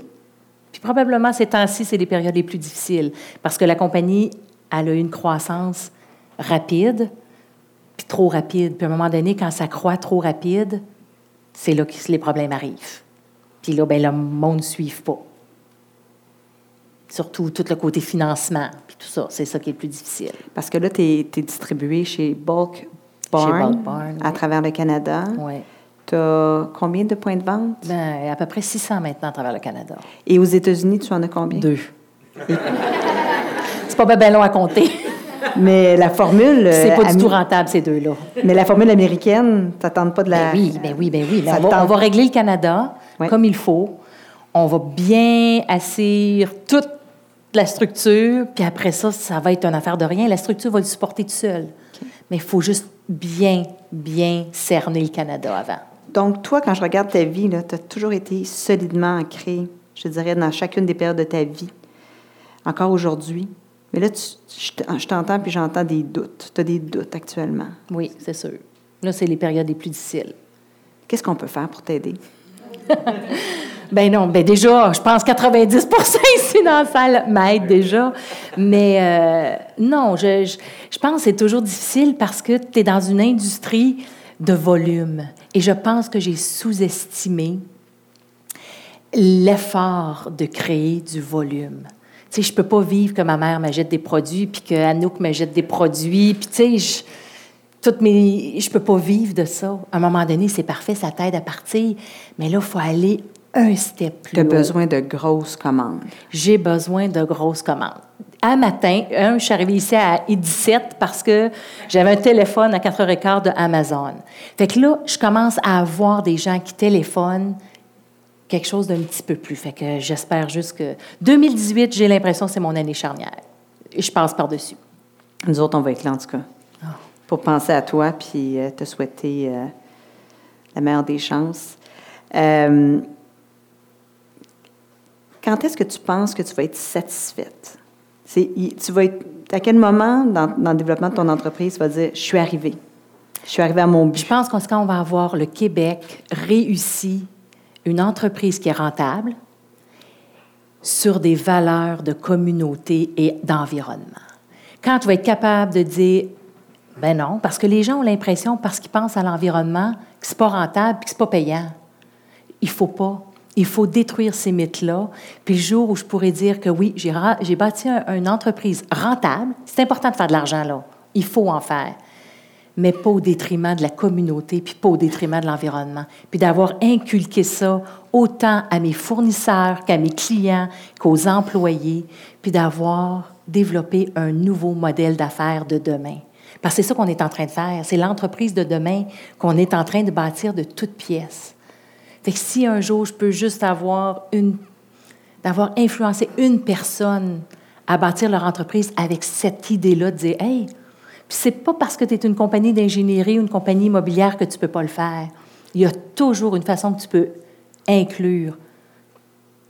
puis probablement ces temps-ci, c'est les périodes les plus difficiles, parce que la compagnie, elle a eu une croissance rapide, puis trop rapide. Puis à un moment donné, quand ça croît trop rapide, c'est là que les problèmes arrivent. Puis là, ben, le monde ne suit pas. Surtout tout le côté financement, puis tout ça, c'est ça qui est le plus difficile. Parce que là, tu es, distribué chez Bulk Barn, Bulk Barn, à oui. travers le Canada. Oui. Tu as combien de points de vente? Ben, à peu près 600 maintenant à travers le Canada. Et aux États-Unis, tu en as combien? Deux. c'est pas bien long à compter. Mais la formule. C'est euh, pas du tout rentable, ces deux-là. Mais la formule américaine, tu n'attends pas de la. Ben oui, ben oui, ben oui. On, va, tente. on va régler le Canada Oui. comme il faut. On va bien assir toute la structure, puis après ça, ça va être une affaire de rien. La structure va le supporter tout seul. Mais il faut juste bien, bien cerner le Canada avant. Donc, toi, quand je regarde ta vie, tu as toujours été solidement ancré, je dirais, dans chacune des périodes de ta vie, encore aujourd'hui. Mais là, tu- je t'entends puis j'entends des doutes. Tu as des doutes actuellement. Oui, c'est sûr. Là, c'est les périodes les plus difficiles. Qu'est-ce qu'on peut faire pour t'aider? Ben non, ben déjà, je pense 90 ici dans la salle m'aident déjà. Mais euh, non, je, je, je, pense que c'est toujours difficile parce que tu es dans une industrie de volume. Et je pense que j'ai sous-estimé l'effort de créer du volume. Tu sais, je peux pas vivre que ma mère m'achète des produits, puis que Anouk m'achète des produits, puis tu sais, je, toutes mes, je peux pas vivre de ça. À un moment donné, c'est parfait, ça t'aide à partir, mais là, il faut aller un step plus Tu as besoin de grosses commandes. J'ai besoin de grosses commandes. Un matin, un, je suis arrivée ici à 17 parce que j'avais un téléphone à 4h15 de Amazon. Fait que là, je commence à avoir des gens qui téléphonent quelque chose d'un petit peu plus. Fait que j'espère juste que 2018, j'ai l'impression que c'est mon année charnière. Et je passe par-dessus. Nous autres, on va être là, en tout cas. Oh. Pour penser à toi puis euh, te souhaiter euh, la meilleure des chances. Euh, quand est-ce que tu penses que tu vas être satisfaite? tu vas être, à quel moment dans, le développement de ton entreprise tu vas dire, je suis arrivée, je suis arrivée à mon but? Je pense qu'en quand on va avoir le Québec réussi une entreprise qui est rentable sur des valeurs de communauté et d'environnement. Quand tu vas être capable de dire, ben non, parce que les gens ont l'impression, parce qu'ils pensent à l'environnement, que c'est pas rentable que c'est pas payant. Il faut pas. Il faut détruire ces mythes-là. Puis le jour où je pourrais dire que oui, j'ai bâti une entreprise rentable, c'est important de faire de l'argent là. Il faut en faire. Mais pas au détriment de la communauté, puis pas au détriment de l'environnement. Puis d'avoir inculqué ça autant à mes fournisseurs qu'à mes clients, qu'aux employés, puis d'avoir développé un nouveau modèle d'affaires de demain. Parce que c'est ça qu'on est en train de faire. C'est l'entreprise de demain qu'on est en train de bâtir de toutes pièces. Fait que si un jour je peux juste avoir une, d'avoir influencé une personne à bâtir leur entreprise avec cette idée-là de dire, hey, c'est pas parce que tu es une compagnie d'ingénierie ou une compagnie immobilière que tu peux pas le faire. Il y a toujours une façon que tu peux inclure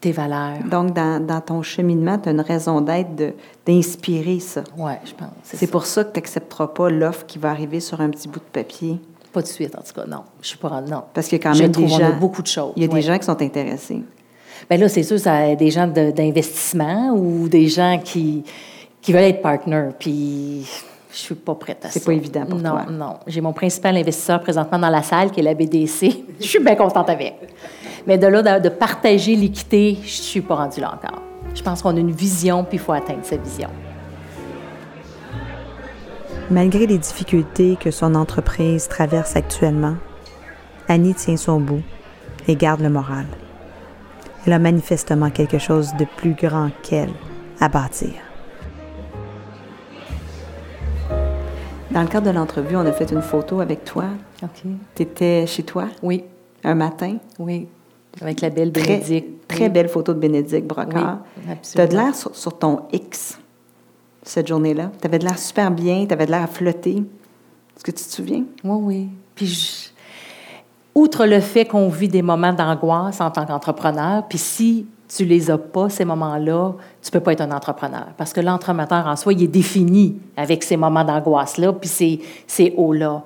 tes valeurs. Donc, dans, dans ton cheminement, tu as une raison d'être d'inspirer ça. Oui, je pense. C'est pour ça que tu n'accepteras pas l'offre qui va arriver sur un petit bout de papier. Pas de suite, en tout cas, non. Je suis pas non. Parce qu'il y a quand même des gens. beaucoup de choses. Il y a des gens qui sont intéressés. Bien là, c'est sûr, ça a des gens d'investissement ou des gens qui, qui veulent être partners. Puis je suis pas prête à ça. C'est pas évident pour non, toi. Non, non. J'ai mon principal investisseur présentement dans la salle, qui est la BDC. je suis bien contente avec. Mais de là, de, partager l'équité, je suis pas rendue là encore. Je pense qu'on a une vision, puis il faut atteindre cette vision. Malgré les difficultés que son entreprise traverse actuellement, Annie tient son bout et garde le moral. Elle a manifestement quelque chose de plus grand qu'elle à bâtir. Dans le cadre de l'entrevue, on a fait une photo avec toi. OK. Tu étais chez toi? Oui. Un matin? Oui. Avec la belle Bénédicte. Très, belle photo de Bénédicte Brocard. Oui, Tu as de l'air sur, ton X cette journée-là. Tu avais de l'air super bien, tu avais de l'air à flotter. Est-ce que tu te souviens? Oui, oui. Puis, outre le fait qu'on vit des moments d'angoisse en tant qu'entrepreneur, puis si tu les as pas, ces moments-là, tu peux pas être un entrepreneur. Parce que l'entrepreneur en soi, il est défini avec ces moments d'angoisse-là, puis ces, ces hauts-là.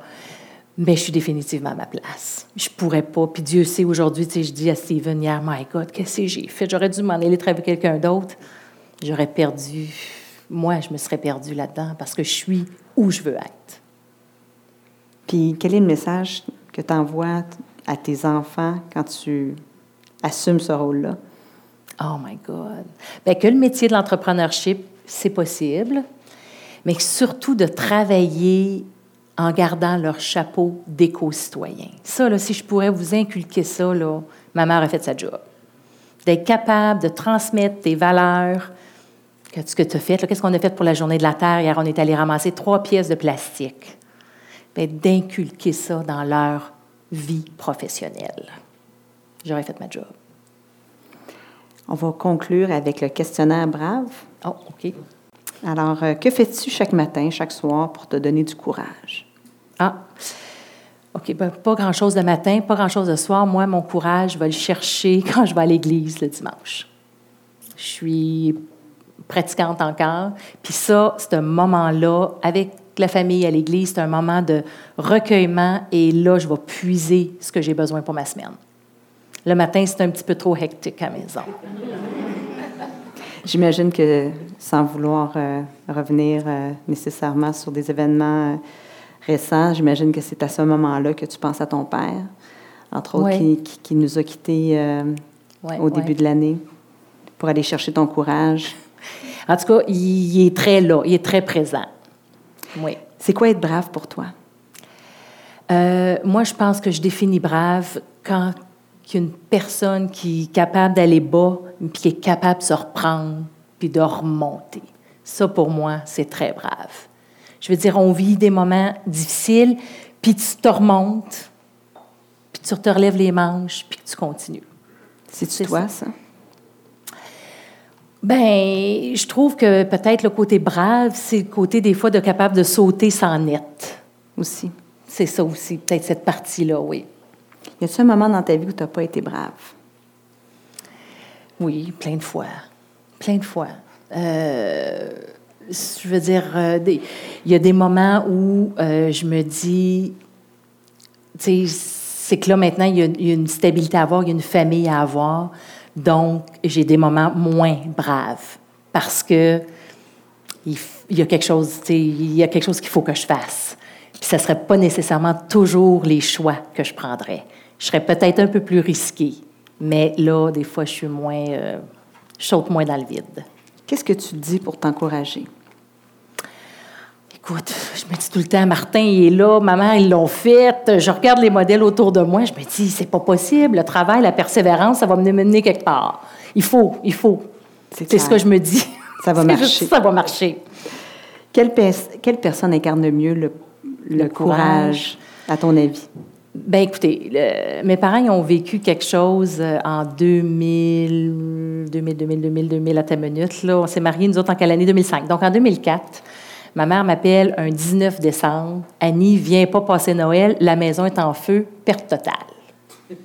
Mais je suis définitivement à ma place. Je pourrais pas. Puis Dieu sait, aujourd'hui, tu sais, je dis à Steven hier, My God, qu'est-ce que j'ai fait? J'aurais dû m'en aller travailler avec quelqu'un d'autre. J'aurais perdu moi, je me serais perdue là-dedans parce que je suis où je veux être. Puis, quel est le message que tu envoies à tes enfants quand tu assumes ce rôle-là? Oh my God! Bien, que le métier de l'entrepreneurship, c'est possible, mais surtout de travailler en gardant leur chapeau d'éco-citoyen. Ça, là, si je pourrais vous inculquer ça, là, ma mère a fait sa job. D'être capable de transmettre tes valeurs, ce que tu as fait. Qu'est-ce qu'on a fait pour la journée de la Terre? Hier, on est allé ramasser trois pièces de plastique. Ben, d'inculquer ça dans leur vie professionnelle. J'aurais fait ma job. On va conclure avec le questionnaire Brave. Oh, OK. Alors, euh, que fais-tu chaque matin, chaque soir pour te donner du courage? Ah, OK. Ben, pas grand-chose le matin, pas grand-chose le soir. Moi, mon courage, je vais le chercher quand je vais à l'église le dimanche. Je suis pratiquante encore. Puis ça, c'est un moment-là, avec la famille à l'église, c'est un moment de recueillement et là, je vais puiser ce que j'ai besoin pour ma semaine. Le matin, c'est un petit peu trop hectique à la maison. J'imagine que, sans vouloir euh, revenir euh, nécessairement sur des événements euh, récents, j'imagine que c'est à ce moment-là que tu penses à ton père, entre autres, Oui. qui, qui- qui nous a quittés au début de l'année, pour aller chercher ton courage. En tout cas, il, il est très là, il est très présent. Oui. C'est quoi être brave pour toi? Euh, moi, je pense que je définis brave quand il y a une personne qui est capable d'aller bas, puis qui est capable de se reprendre, puis de remonter. Ça, pour moi, c'est très brave. Je veux dire, on vit des moments difficiles, puis tu te remontes, puis tu te relèves les manches, puis tu continues. C'est toi, ça? Ben, je trouve que peut-être le côté brave, c'est le côté des fois de capable de sauter sans net. Aussi. C'est ça aussi, peut-être cette partie-là, oui. Y a-t-il un moment dans ta vie où tu n'as pas été brave? Oui, plein de fois. Plein de fois. Euh, je veux dire, euh, il y a des moments où euh, je me dis, tu sais, c'est que là, maintenant, il y, a, il y a une stabilité à avoir, il y a une famille à avoir. Donc, j'ai des moments moins braves parce que il, il y a quelque chose, il y a quelque chose qu'il faut que je fasse. Puis ça serait pas nécessairement toujours les choix que je prendrais. Je serais peut-être un peu plus risquée, mais là, des fois, je suis moins, euh, je saute moins dans le vide. Qu'est-ce que tu dis pour t'encourager? Écoute, je me dis tout le temps, Martin, il est là, ma mère, ils l'ont fait. Je regarde les modèles autour de moi, je me dis, c'est pas possible. Le travail, la persévérance, ça va me mener quelque part. Il faut, il faut. C'est C'est ce que je me dis. Ça va marcher. juste ça va marcher. Quelle, pers- quelle personne incarne le mieux le, le Le courage, courage. à ton avis? Ben écoutez, le- mes parents ils ont vécu quelque chose euh, en 2000, 2000, 2000, 2000, 2000 à ta minute. Là. On s'est mariés, nous autres, en quelle année? 2005. Donc, en 2004, ma mère m'appelle un 19 décembre. Annie, viens pas passer Noël, la maison est en feu, perte totale. Je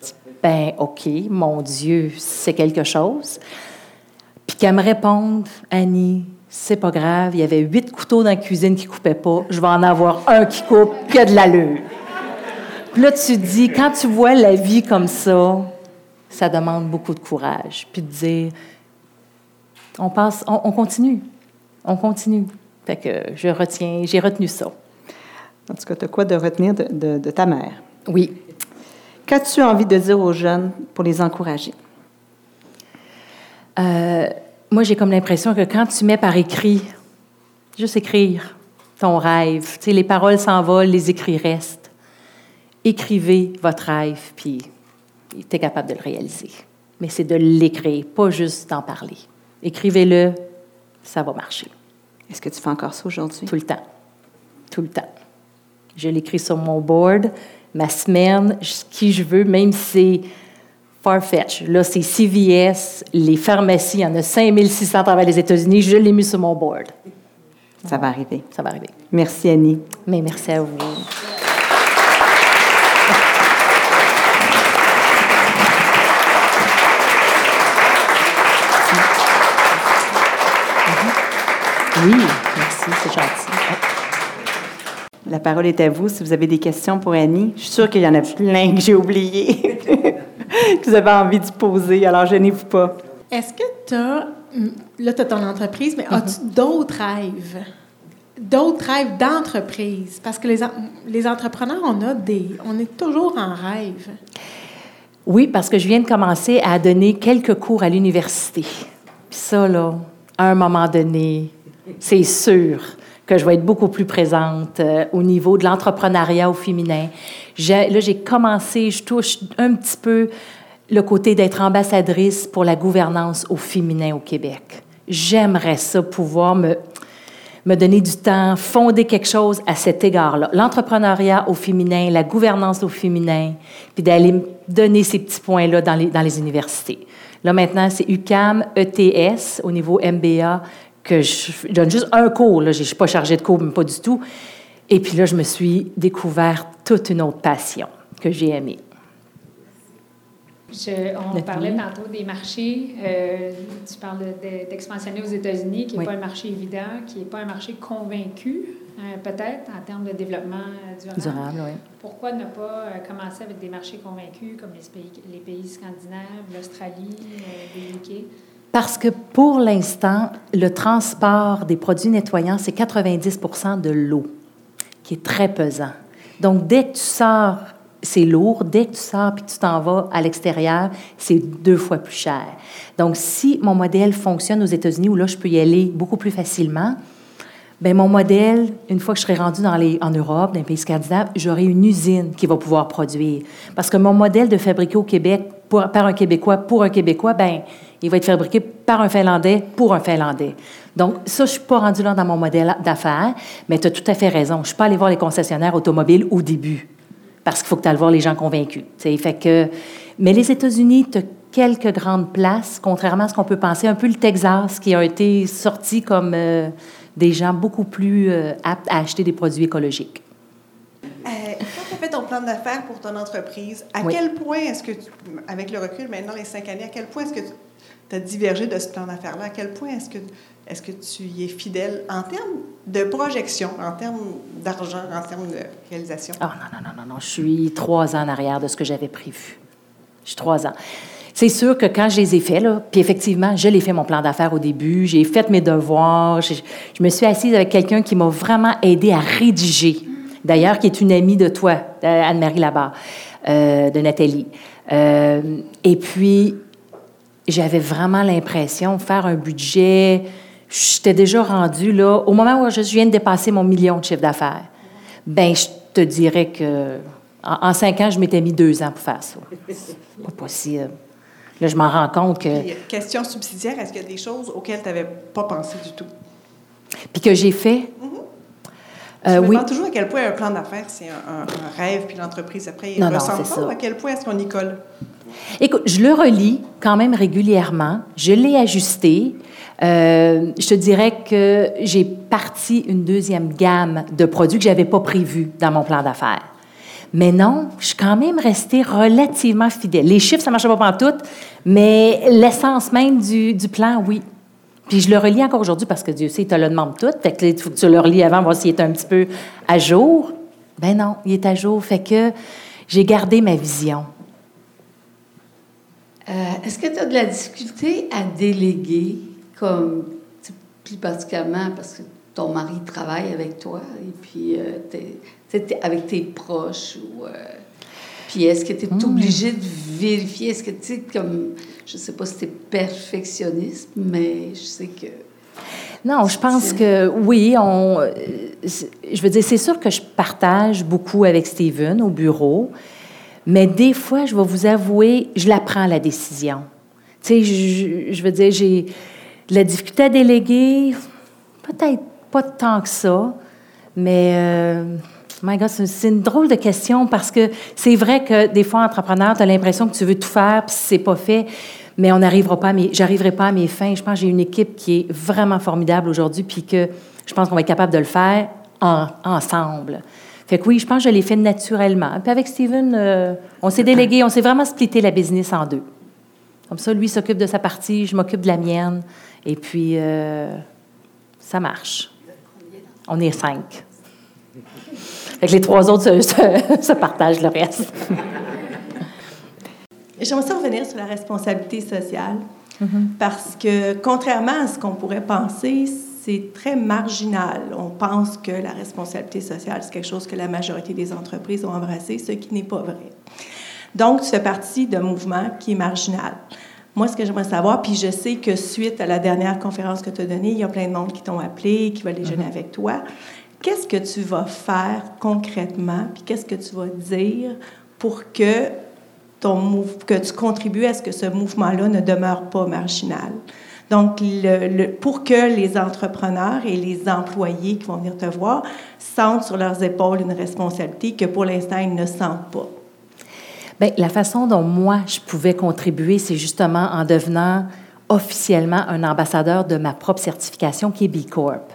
dis, ben OK, mon Dieu, c'est quelque chose. Puis qu'elle me réponde, Annie, c'est pas grave, il y avait huit couteaux dans la cuisine qui coupaient pas, je vais en avoir un qui coupe, que de l'allure. Puis là, tu te dis, quand tu vois la vie comme ça, ça demande beaucoup de courage. Puis de dire, on passe, on, on continue, on continue. Fait que je retiens, j'ai retenu ça. En tout cas, tu as quoi de retenir de, de- de ta mère? Oui. Qu'as-tu envie de dire aux jeunes pour les encourager? Euh, moi, j'ai comme l'impression que quand tu mets par écrit, juste écrire ton rêve, tu sais, les paroles s'envolent, les écrits restent. Écrivez votre rêve, puis tu es capable de le réaliser. Mais c'est de l'écrire, pas juste d'en parler. Écrivez-le, ça va marcher. Est-ce que tu fais encore ça aujourd'hui? Tout le temps. Tout le temps. Je l'écris sur mon board, ma semaine, ce qui je veux, même si c'est Farfetch. Là, c'est CVS, les pharmacies, il y en a 5600 à travers les États-Unis. Je l'ai mis sur mon board. Ça va arriver. Ça va arriver. Merci, Annie. Mais merci à vous. Oui, merci, c'est gentil. La parole est à vous si vous avez des questions pour Annie. Je suis sûre qu'il y en a plein que j'ai oubliées, que vous avez envie de poser, alors gênez-vous pas. Est-ce que tu as, là, tu as ton entreprise, mais as-tu d'autres rêves? D'autres rêves d'entreprise? Parce que les, les entrepreneurs, on a des, on est toujours en rêve. Oui, parce que je viens de commencer à donner quelques cours à l'université. Puis ça, là, à un moment donné, c'est sûr que je vais être beaucoup plus présente euh, au niveau de l'entrepreneuriat au féminin. Là, j'ai commencé, je touche un petit peu le côté d'être ambassadrice pour la gouvernance au féminin au Québec. J'aimerais ça pouvoir me, me donner du temps, fonder quelque chose à cet égard-là. L'entrepreneuriat au féminin, la gouvernance au féminin, puis d'aller donner ces petits points-là dans les, dans les universités. Là, maintenant, c'est UCAM, ETS, au niveau MBA, que je, donne juste un cours. Là, je ne suis pas chargée de cours, mais pas du tout. Et puis là, je me suis découvert toute une autre passion que j'ai aimée. Je- on parlait tantôt des marchés. euh, tu parles de- d'expansionner aux États-Unis, qui n'est Oui. pas un marché évident, qui n'est pas un marché convaincu. euh, peut-être, en termes de développement durable. Durable, oui. Pourquoi ne pas commencer avec des marchés convaincus comme les pays, les pays scandinaves, l'Australie, les UK? Parce que pour l'instant, le transport des produits nettoyants, c'est 90% de l'eau, qui est très pesant. Donc, dès que tu sors, c'est lourd. Dès que tu sors que tu t'en vas à l'extérieur, c'est deux fois plus cher. Donc, si mon modèle fonctionne aux États-Unis, où là, je peux y aller beaucoup plus facilement, Bien, mon modèle, une fois que je serai rendu dans les, en Europe, dans les pays scandinaves, j'aurai une usine qui va pouvoir produire. Parce que mon modèle de fabriquer au Québec par un Québécois pour un Québécois, ben il va être fabriqué par un Finlandais pour un Finlandais. Donc, ça, je ne suis pas rendu là dans mon modèle d'affaires, mais tu as tout à fait raison. Je ne suis pas allée voir les concessionnaires automobiles au début, parce qu'il faut que tu ailles voir les gens convaincus. Fait que, mais les États-Unis, tu as quelques grandes places, contrairement à ce qu'on peut penser, un peu le Texas, qui a été sorti comme euh, des gens beaucoup plus euh, aptes à acheter des produits écologiques. Euh, quand tu as fait ton plan d'affaires pour ton entreprise, à quel point est-ce que, avec le recul maintenant, les cinq années, à quel point est-ce que tu as divergé de ce plan d'affaires-là? À quel point est-ce que, est que tu y es fidèle en termes de projection, en termes d'argent, en termes de réalisation? Ah non, non, non, non, non. Je suis trois ans en arrière de ce que j'avais prévu. Je suis trois ans. C'est sûr que quand je les ai faits, là, puis effectivement, je l'ai fait mon plan d'affaires au début, j'ai fait mes devoirs, je, me suis assise avec quelqu'un qui m'a vraiment aidé à rédiger, d'ailleurs, qui est une amie de toi, euh, Anne-Marie Labarre, euh, de Nathalie. Euh, et puis, j'avais vraiment l'impression de faire un budget. J'étais déjà rendue là, au moment où je viens de dépasser mon million de chiffre d'affaires. Ben, je te dirais que en, cinq ans, je m'étais mis deux ans pour faire ça. Pas possible. Là, je m'en rends compte que. question subsidiaire, est-ce qu'il y a des choses auxquelles tu n'avais pas pensé du tout? Puis que j'ai fait? Mm-hmm. Je me oui. demande toujours à quel point un plan d'affaires, c'est un, rêve, puis l'entreprise, après, il non, ressemble pas. Ça. À quel point est-ce qu'on y colle? Écoute, je le relis quand même régulièrement. Je l'ai ajusté. Euh, je te dirais que j'ai parti une deuxième gamme de produits que je n'avais pas prévus dans mon plan d'affaires. Mais non, je suis quand même restée relativement fidèle. Les chiffres, ça ne marchait pas tout, mais l'essence même du, du, plan, oui. Puis je le relis encore aujourd'hui parce que Dieu sait, il te le demande tout. Fait que faut que tu le relis avant, voir s'il est un petit peu à jour. Ben non, il est à jour. Fait que j'ai gardé ma vision. Euh, est-ce que tu as de la difficulté à déléguer, comme plus particulièrement parce que ton mari travaille avec toi et puis euh, avec tes proches ou. Euh, puis est-ce que tu es hmm. obligé de vérifier? Est-ce que tu sais, comme. Je sais pas si tu es perfectionniste, mais je sais que. Non, je pense que oui, on. Je veux dire, c'est sûr que je partage beaucoup avec Steven au bureau, mais des fois, je vais vous avouer, je la prends la décision. Tu sais, je, je veux dire, j'ai de la difficulté à déléguer, peut-être pas tant que ça, mais. Euh, My God, c'est une drôle de question parce que c'est vrai que des fois, entrepreneur, tu as l'impression que tu veux tout faire, puis c'est pas fait, mais on n'arrivera pas mes, j'arriverai pas à mes fins. Je pense que j'ai une équipe qui est vraiment formidable aujourd'hui, puis que je pense qu'on va être capable de le faire ensemble. Fait que oui, je pense que je l'ai fait naturellement. Puis avec Steven, euh, on s'est délégué, on s'est vraiment splitté la business en deux. Comme ça, lui s'occupe de sa partie, je m'occupe de la mienne, et puis euh, ça marche. On est cinq les trois autres se, partagent le reste. J'aimerais revenir sur la responsabilité sociale, mm-hmm. parce que contrairement à ce qu'on pourrait penser, c'est très marginal. On pense que la responsabilité sociale, c'est quelque chose que la majorité des entreprises ont embrassé, ce qui n'est pas vrai. Donc, tu fais partie d'un mouvement qui est marginal. Moi, ce que j'aimerais savoir, puis je sais que suite à la dernière conférence que tu as donnée, il y a plein de monde qui t'ont appelé, qui va déjeuner mm-hmm. avec toi qu'est-ce que tu vas faire concrètement, puis qu'est-ce que tu vas dire pour que, ton que tu contribues à ce que ce mouvement-là ne demeure pas marginal? Donc, pour que les entrepreneurs et les employés qui vont venir te voir sentent sur leurs épaules une responsabilité que pour l'instant, ils ne sentent pas. Bien, la façon dont moi, je pouvais contribuer, c'est justement en devenant officiellement un ambassadeur de ma propre certification qui est B Corp.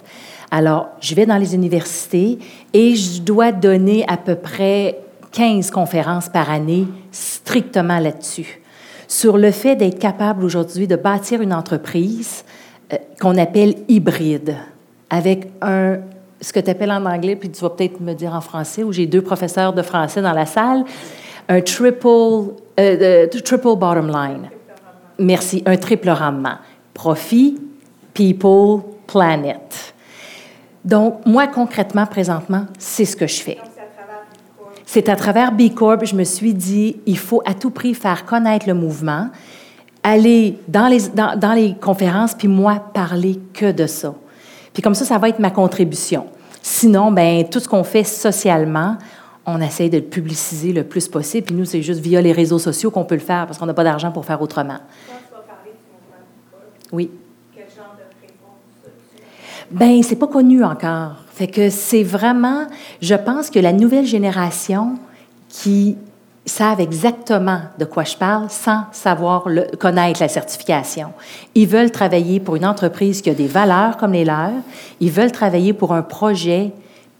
Alors, je vais dans les universités et je dois donner à peu près 15 conférences par année strictement là-dessus, sur le fait d'être capable aujourd'hui de bâtir une entreprise euh, qu'on appelle hybride, avec un ce que tu appelles en anglais, puis tu vas peut-être me dire en français, où j'ai deux professeurs de français dans la salle, un triple, euh, triple bottom line. Merci, un triple rendement. Profit, people, planet. Donc, moi, concrètement, présentement, c'est ce que je fais. C'est à travers B Corp, je me suis dit, il faut à tout prix faire connaître le mouvement, aller dans les, dans, dans les conférences, puis moi, parler que de ça. Puis comme ça, ça va être ma contribution. Sinon, ben tout ce qu'on fait socialement, on essaie de le publiciser le plus possible. Puis nous, c'est juste via les réseaux sociaux qu'on peut le faire parce qu'on n'a pas d'argent pour faire autrement. Oui. Quel genre de réponse Ben, c'est pas connu encore. Fait que c'est vraiment, je pense que la nouvelle génération qui savent exactement de quoi je parle sans savoir connaître la certification. Ils veulent travailler pour une entreprise qui a des valeurs comme les leurs. Ils veulent travailler pour un projet,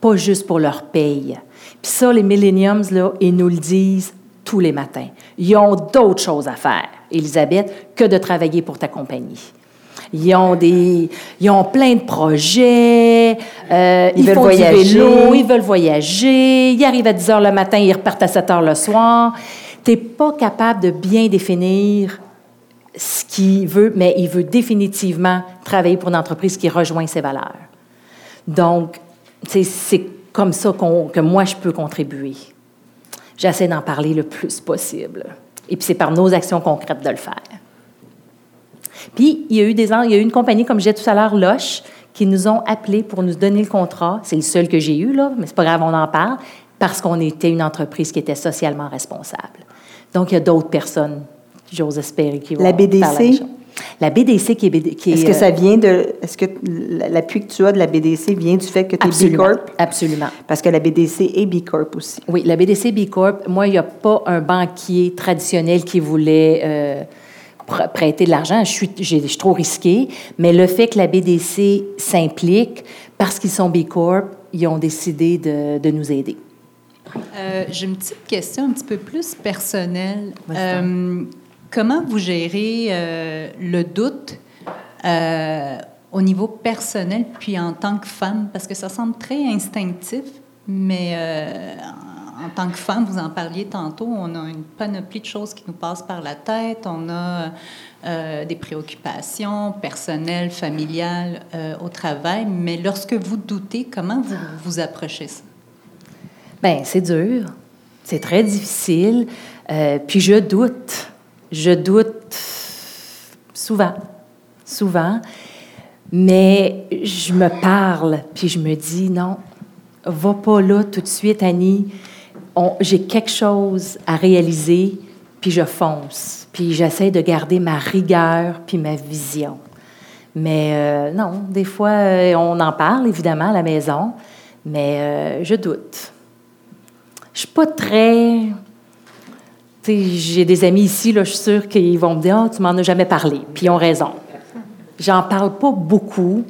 pas juste pour leur paye. Puis ça, les millenniums, là, ils nous le disent tous les matins. Ils ont d'autres choses à faire, Elisabeth, que de travailler pour ta compagnie. Ils ont, des, ils ont plein de projets, euh, ils, veulent voyager. ils veulent voyager, ils arrivent à 10 heures le matin, ils repartent à 7 heures le soir. Tu n'es pas capable de bien définir ce qu'il veut, mais il veut définitivement travailler pour une entreprise qui rejoint ses valeurs. Donc, c'est comme ça que moi, je peux contribuer. J'essaie d'en parler le plus possible. Et puis, c'est par nos actions concrètes de le faire. Puis, il y a eu, des, il y a eu une compagnie, comme je disais tout à l'heure, Loche, qui nous ont appelés pour nous donner le contrat. C'est le seul que j'ai eu, là, mais c'est pas grave, on en parle, parce qu'on était une entreprise qui était socialement responsable. Donc, il y a d'autres personnes, j'ose espérer, qui vont La BDC? La BDC qui est... Qui est-ce que ça vient de... Est-ce que l'appui que tu as de la BDC vient du fait que tu es B Corp? Absolument. Parce que la BDC est B Corp aussi. Oui, la BDC B Corp, moi, il n'y a pas un banquier traditionnel qui voulait... Euh, prêter de l'argent, je suis, je trop risqué. Mais le fait que la BDC s'implique, parce qu'ils sont B Corp, ils ont décidé de, de nous aider. Euh, j'ai une petite question un petit peu plus personnelle. Euh, comment vous gérez euh, le doute au niveau personnel puis en tant que femme? Parce que ça semble très instinctif, mais en tant que femme, vous en parliez tantôt, on a une panoplie de choses qui nous passent par la tête. On a euh, des préoccupations personnelles, familiales euh, au travail. Mais lorsque vous doutez, comment vous vous approchez ça? Bien, c'est dur. C'est très difficile. Euh, puis je doute. Je doute souvent. Souvent. Mais je me parle, puis je me dis non, va pas là tout de suite, Annie j'ai quelque chose à réaliser, puis je fonce. Puis j'essaie de garder ma rigueur, puis ma vision. Mais euh, non, des fois, euh, on en parle, évidemment, à la maison, mais euh, je doute. Je suis pas très... J'ai des amis ici, là, je suis sûre qu'ils vont me dire oh, tu m'en as jamais parlé. Puis ils ont raison. J'en parle pas beaucoup,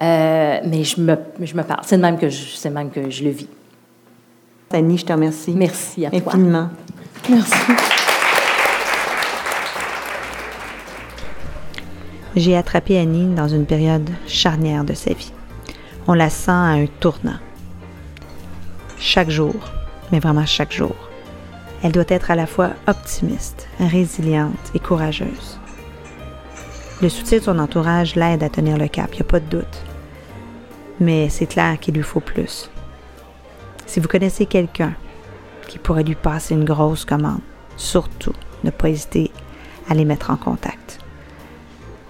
mais je me, je me parle. C'est même, que je, même que je le vis. Annie, je te remercie. Merci à toi. Infiniment. Merci. J'ai attrapé Annie dans une période charnière de sa vie. On la sent à un tournant. Chaque jour, mais vraiment chaque jour, elle doit être à la fois optimiste, résiliente et courageuse. Le soutien de son entourage l'aide à tenir le cap, il n'y a pas de doute. Mais c'est clair qu'il lui faut plus. Si vous connaissez quelqu'un qui pourrait lui passer une grosse commande, surtout ne pas hésiter à les mettre en contact.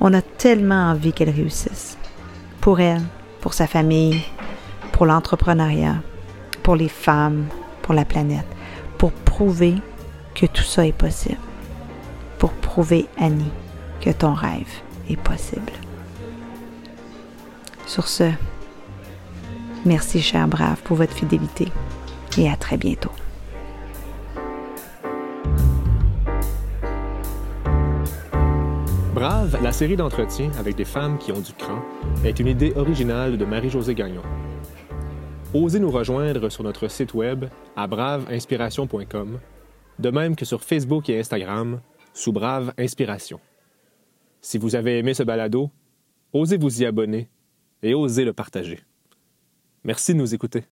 On a tellement envie qu'elle réussisse. Pour elle, pour sa famille, pour l'entrepreneuriat, pour les femmes, pour la planète, pour prouver que tout ça est possible. Pour prouver, Annie, que ton rêve est possible. Sur ce, Merci, cher brave, pour votre fidélité et à très bientôt. Brave, la série d'entretiens avec des femmes qui ont du cran, est une idée originale de Marie-Josée Gagnon. Osez nous rejoindre sur notre site web à braveinspiration.com, de même que sur Facebook et Instagram sous Brave Inspiration. Si vous avez aimé ce balado, osez vous y abonner et osez le partager. Merci de nous écouter.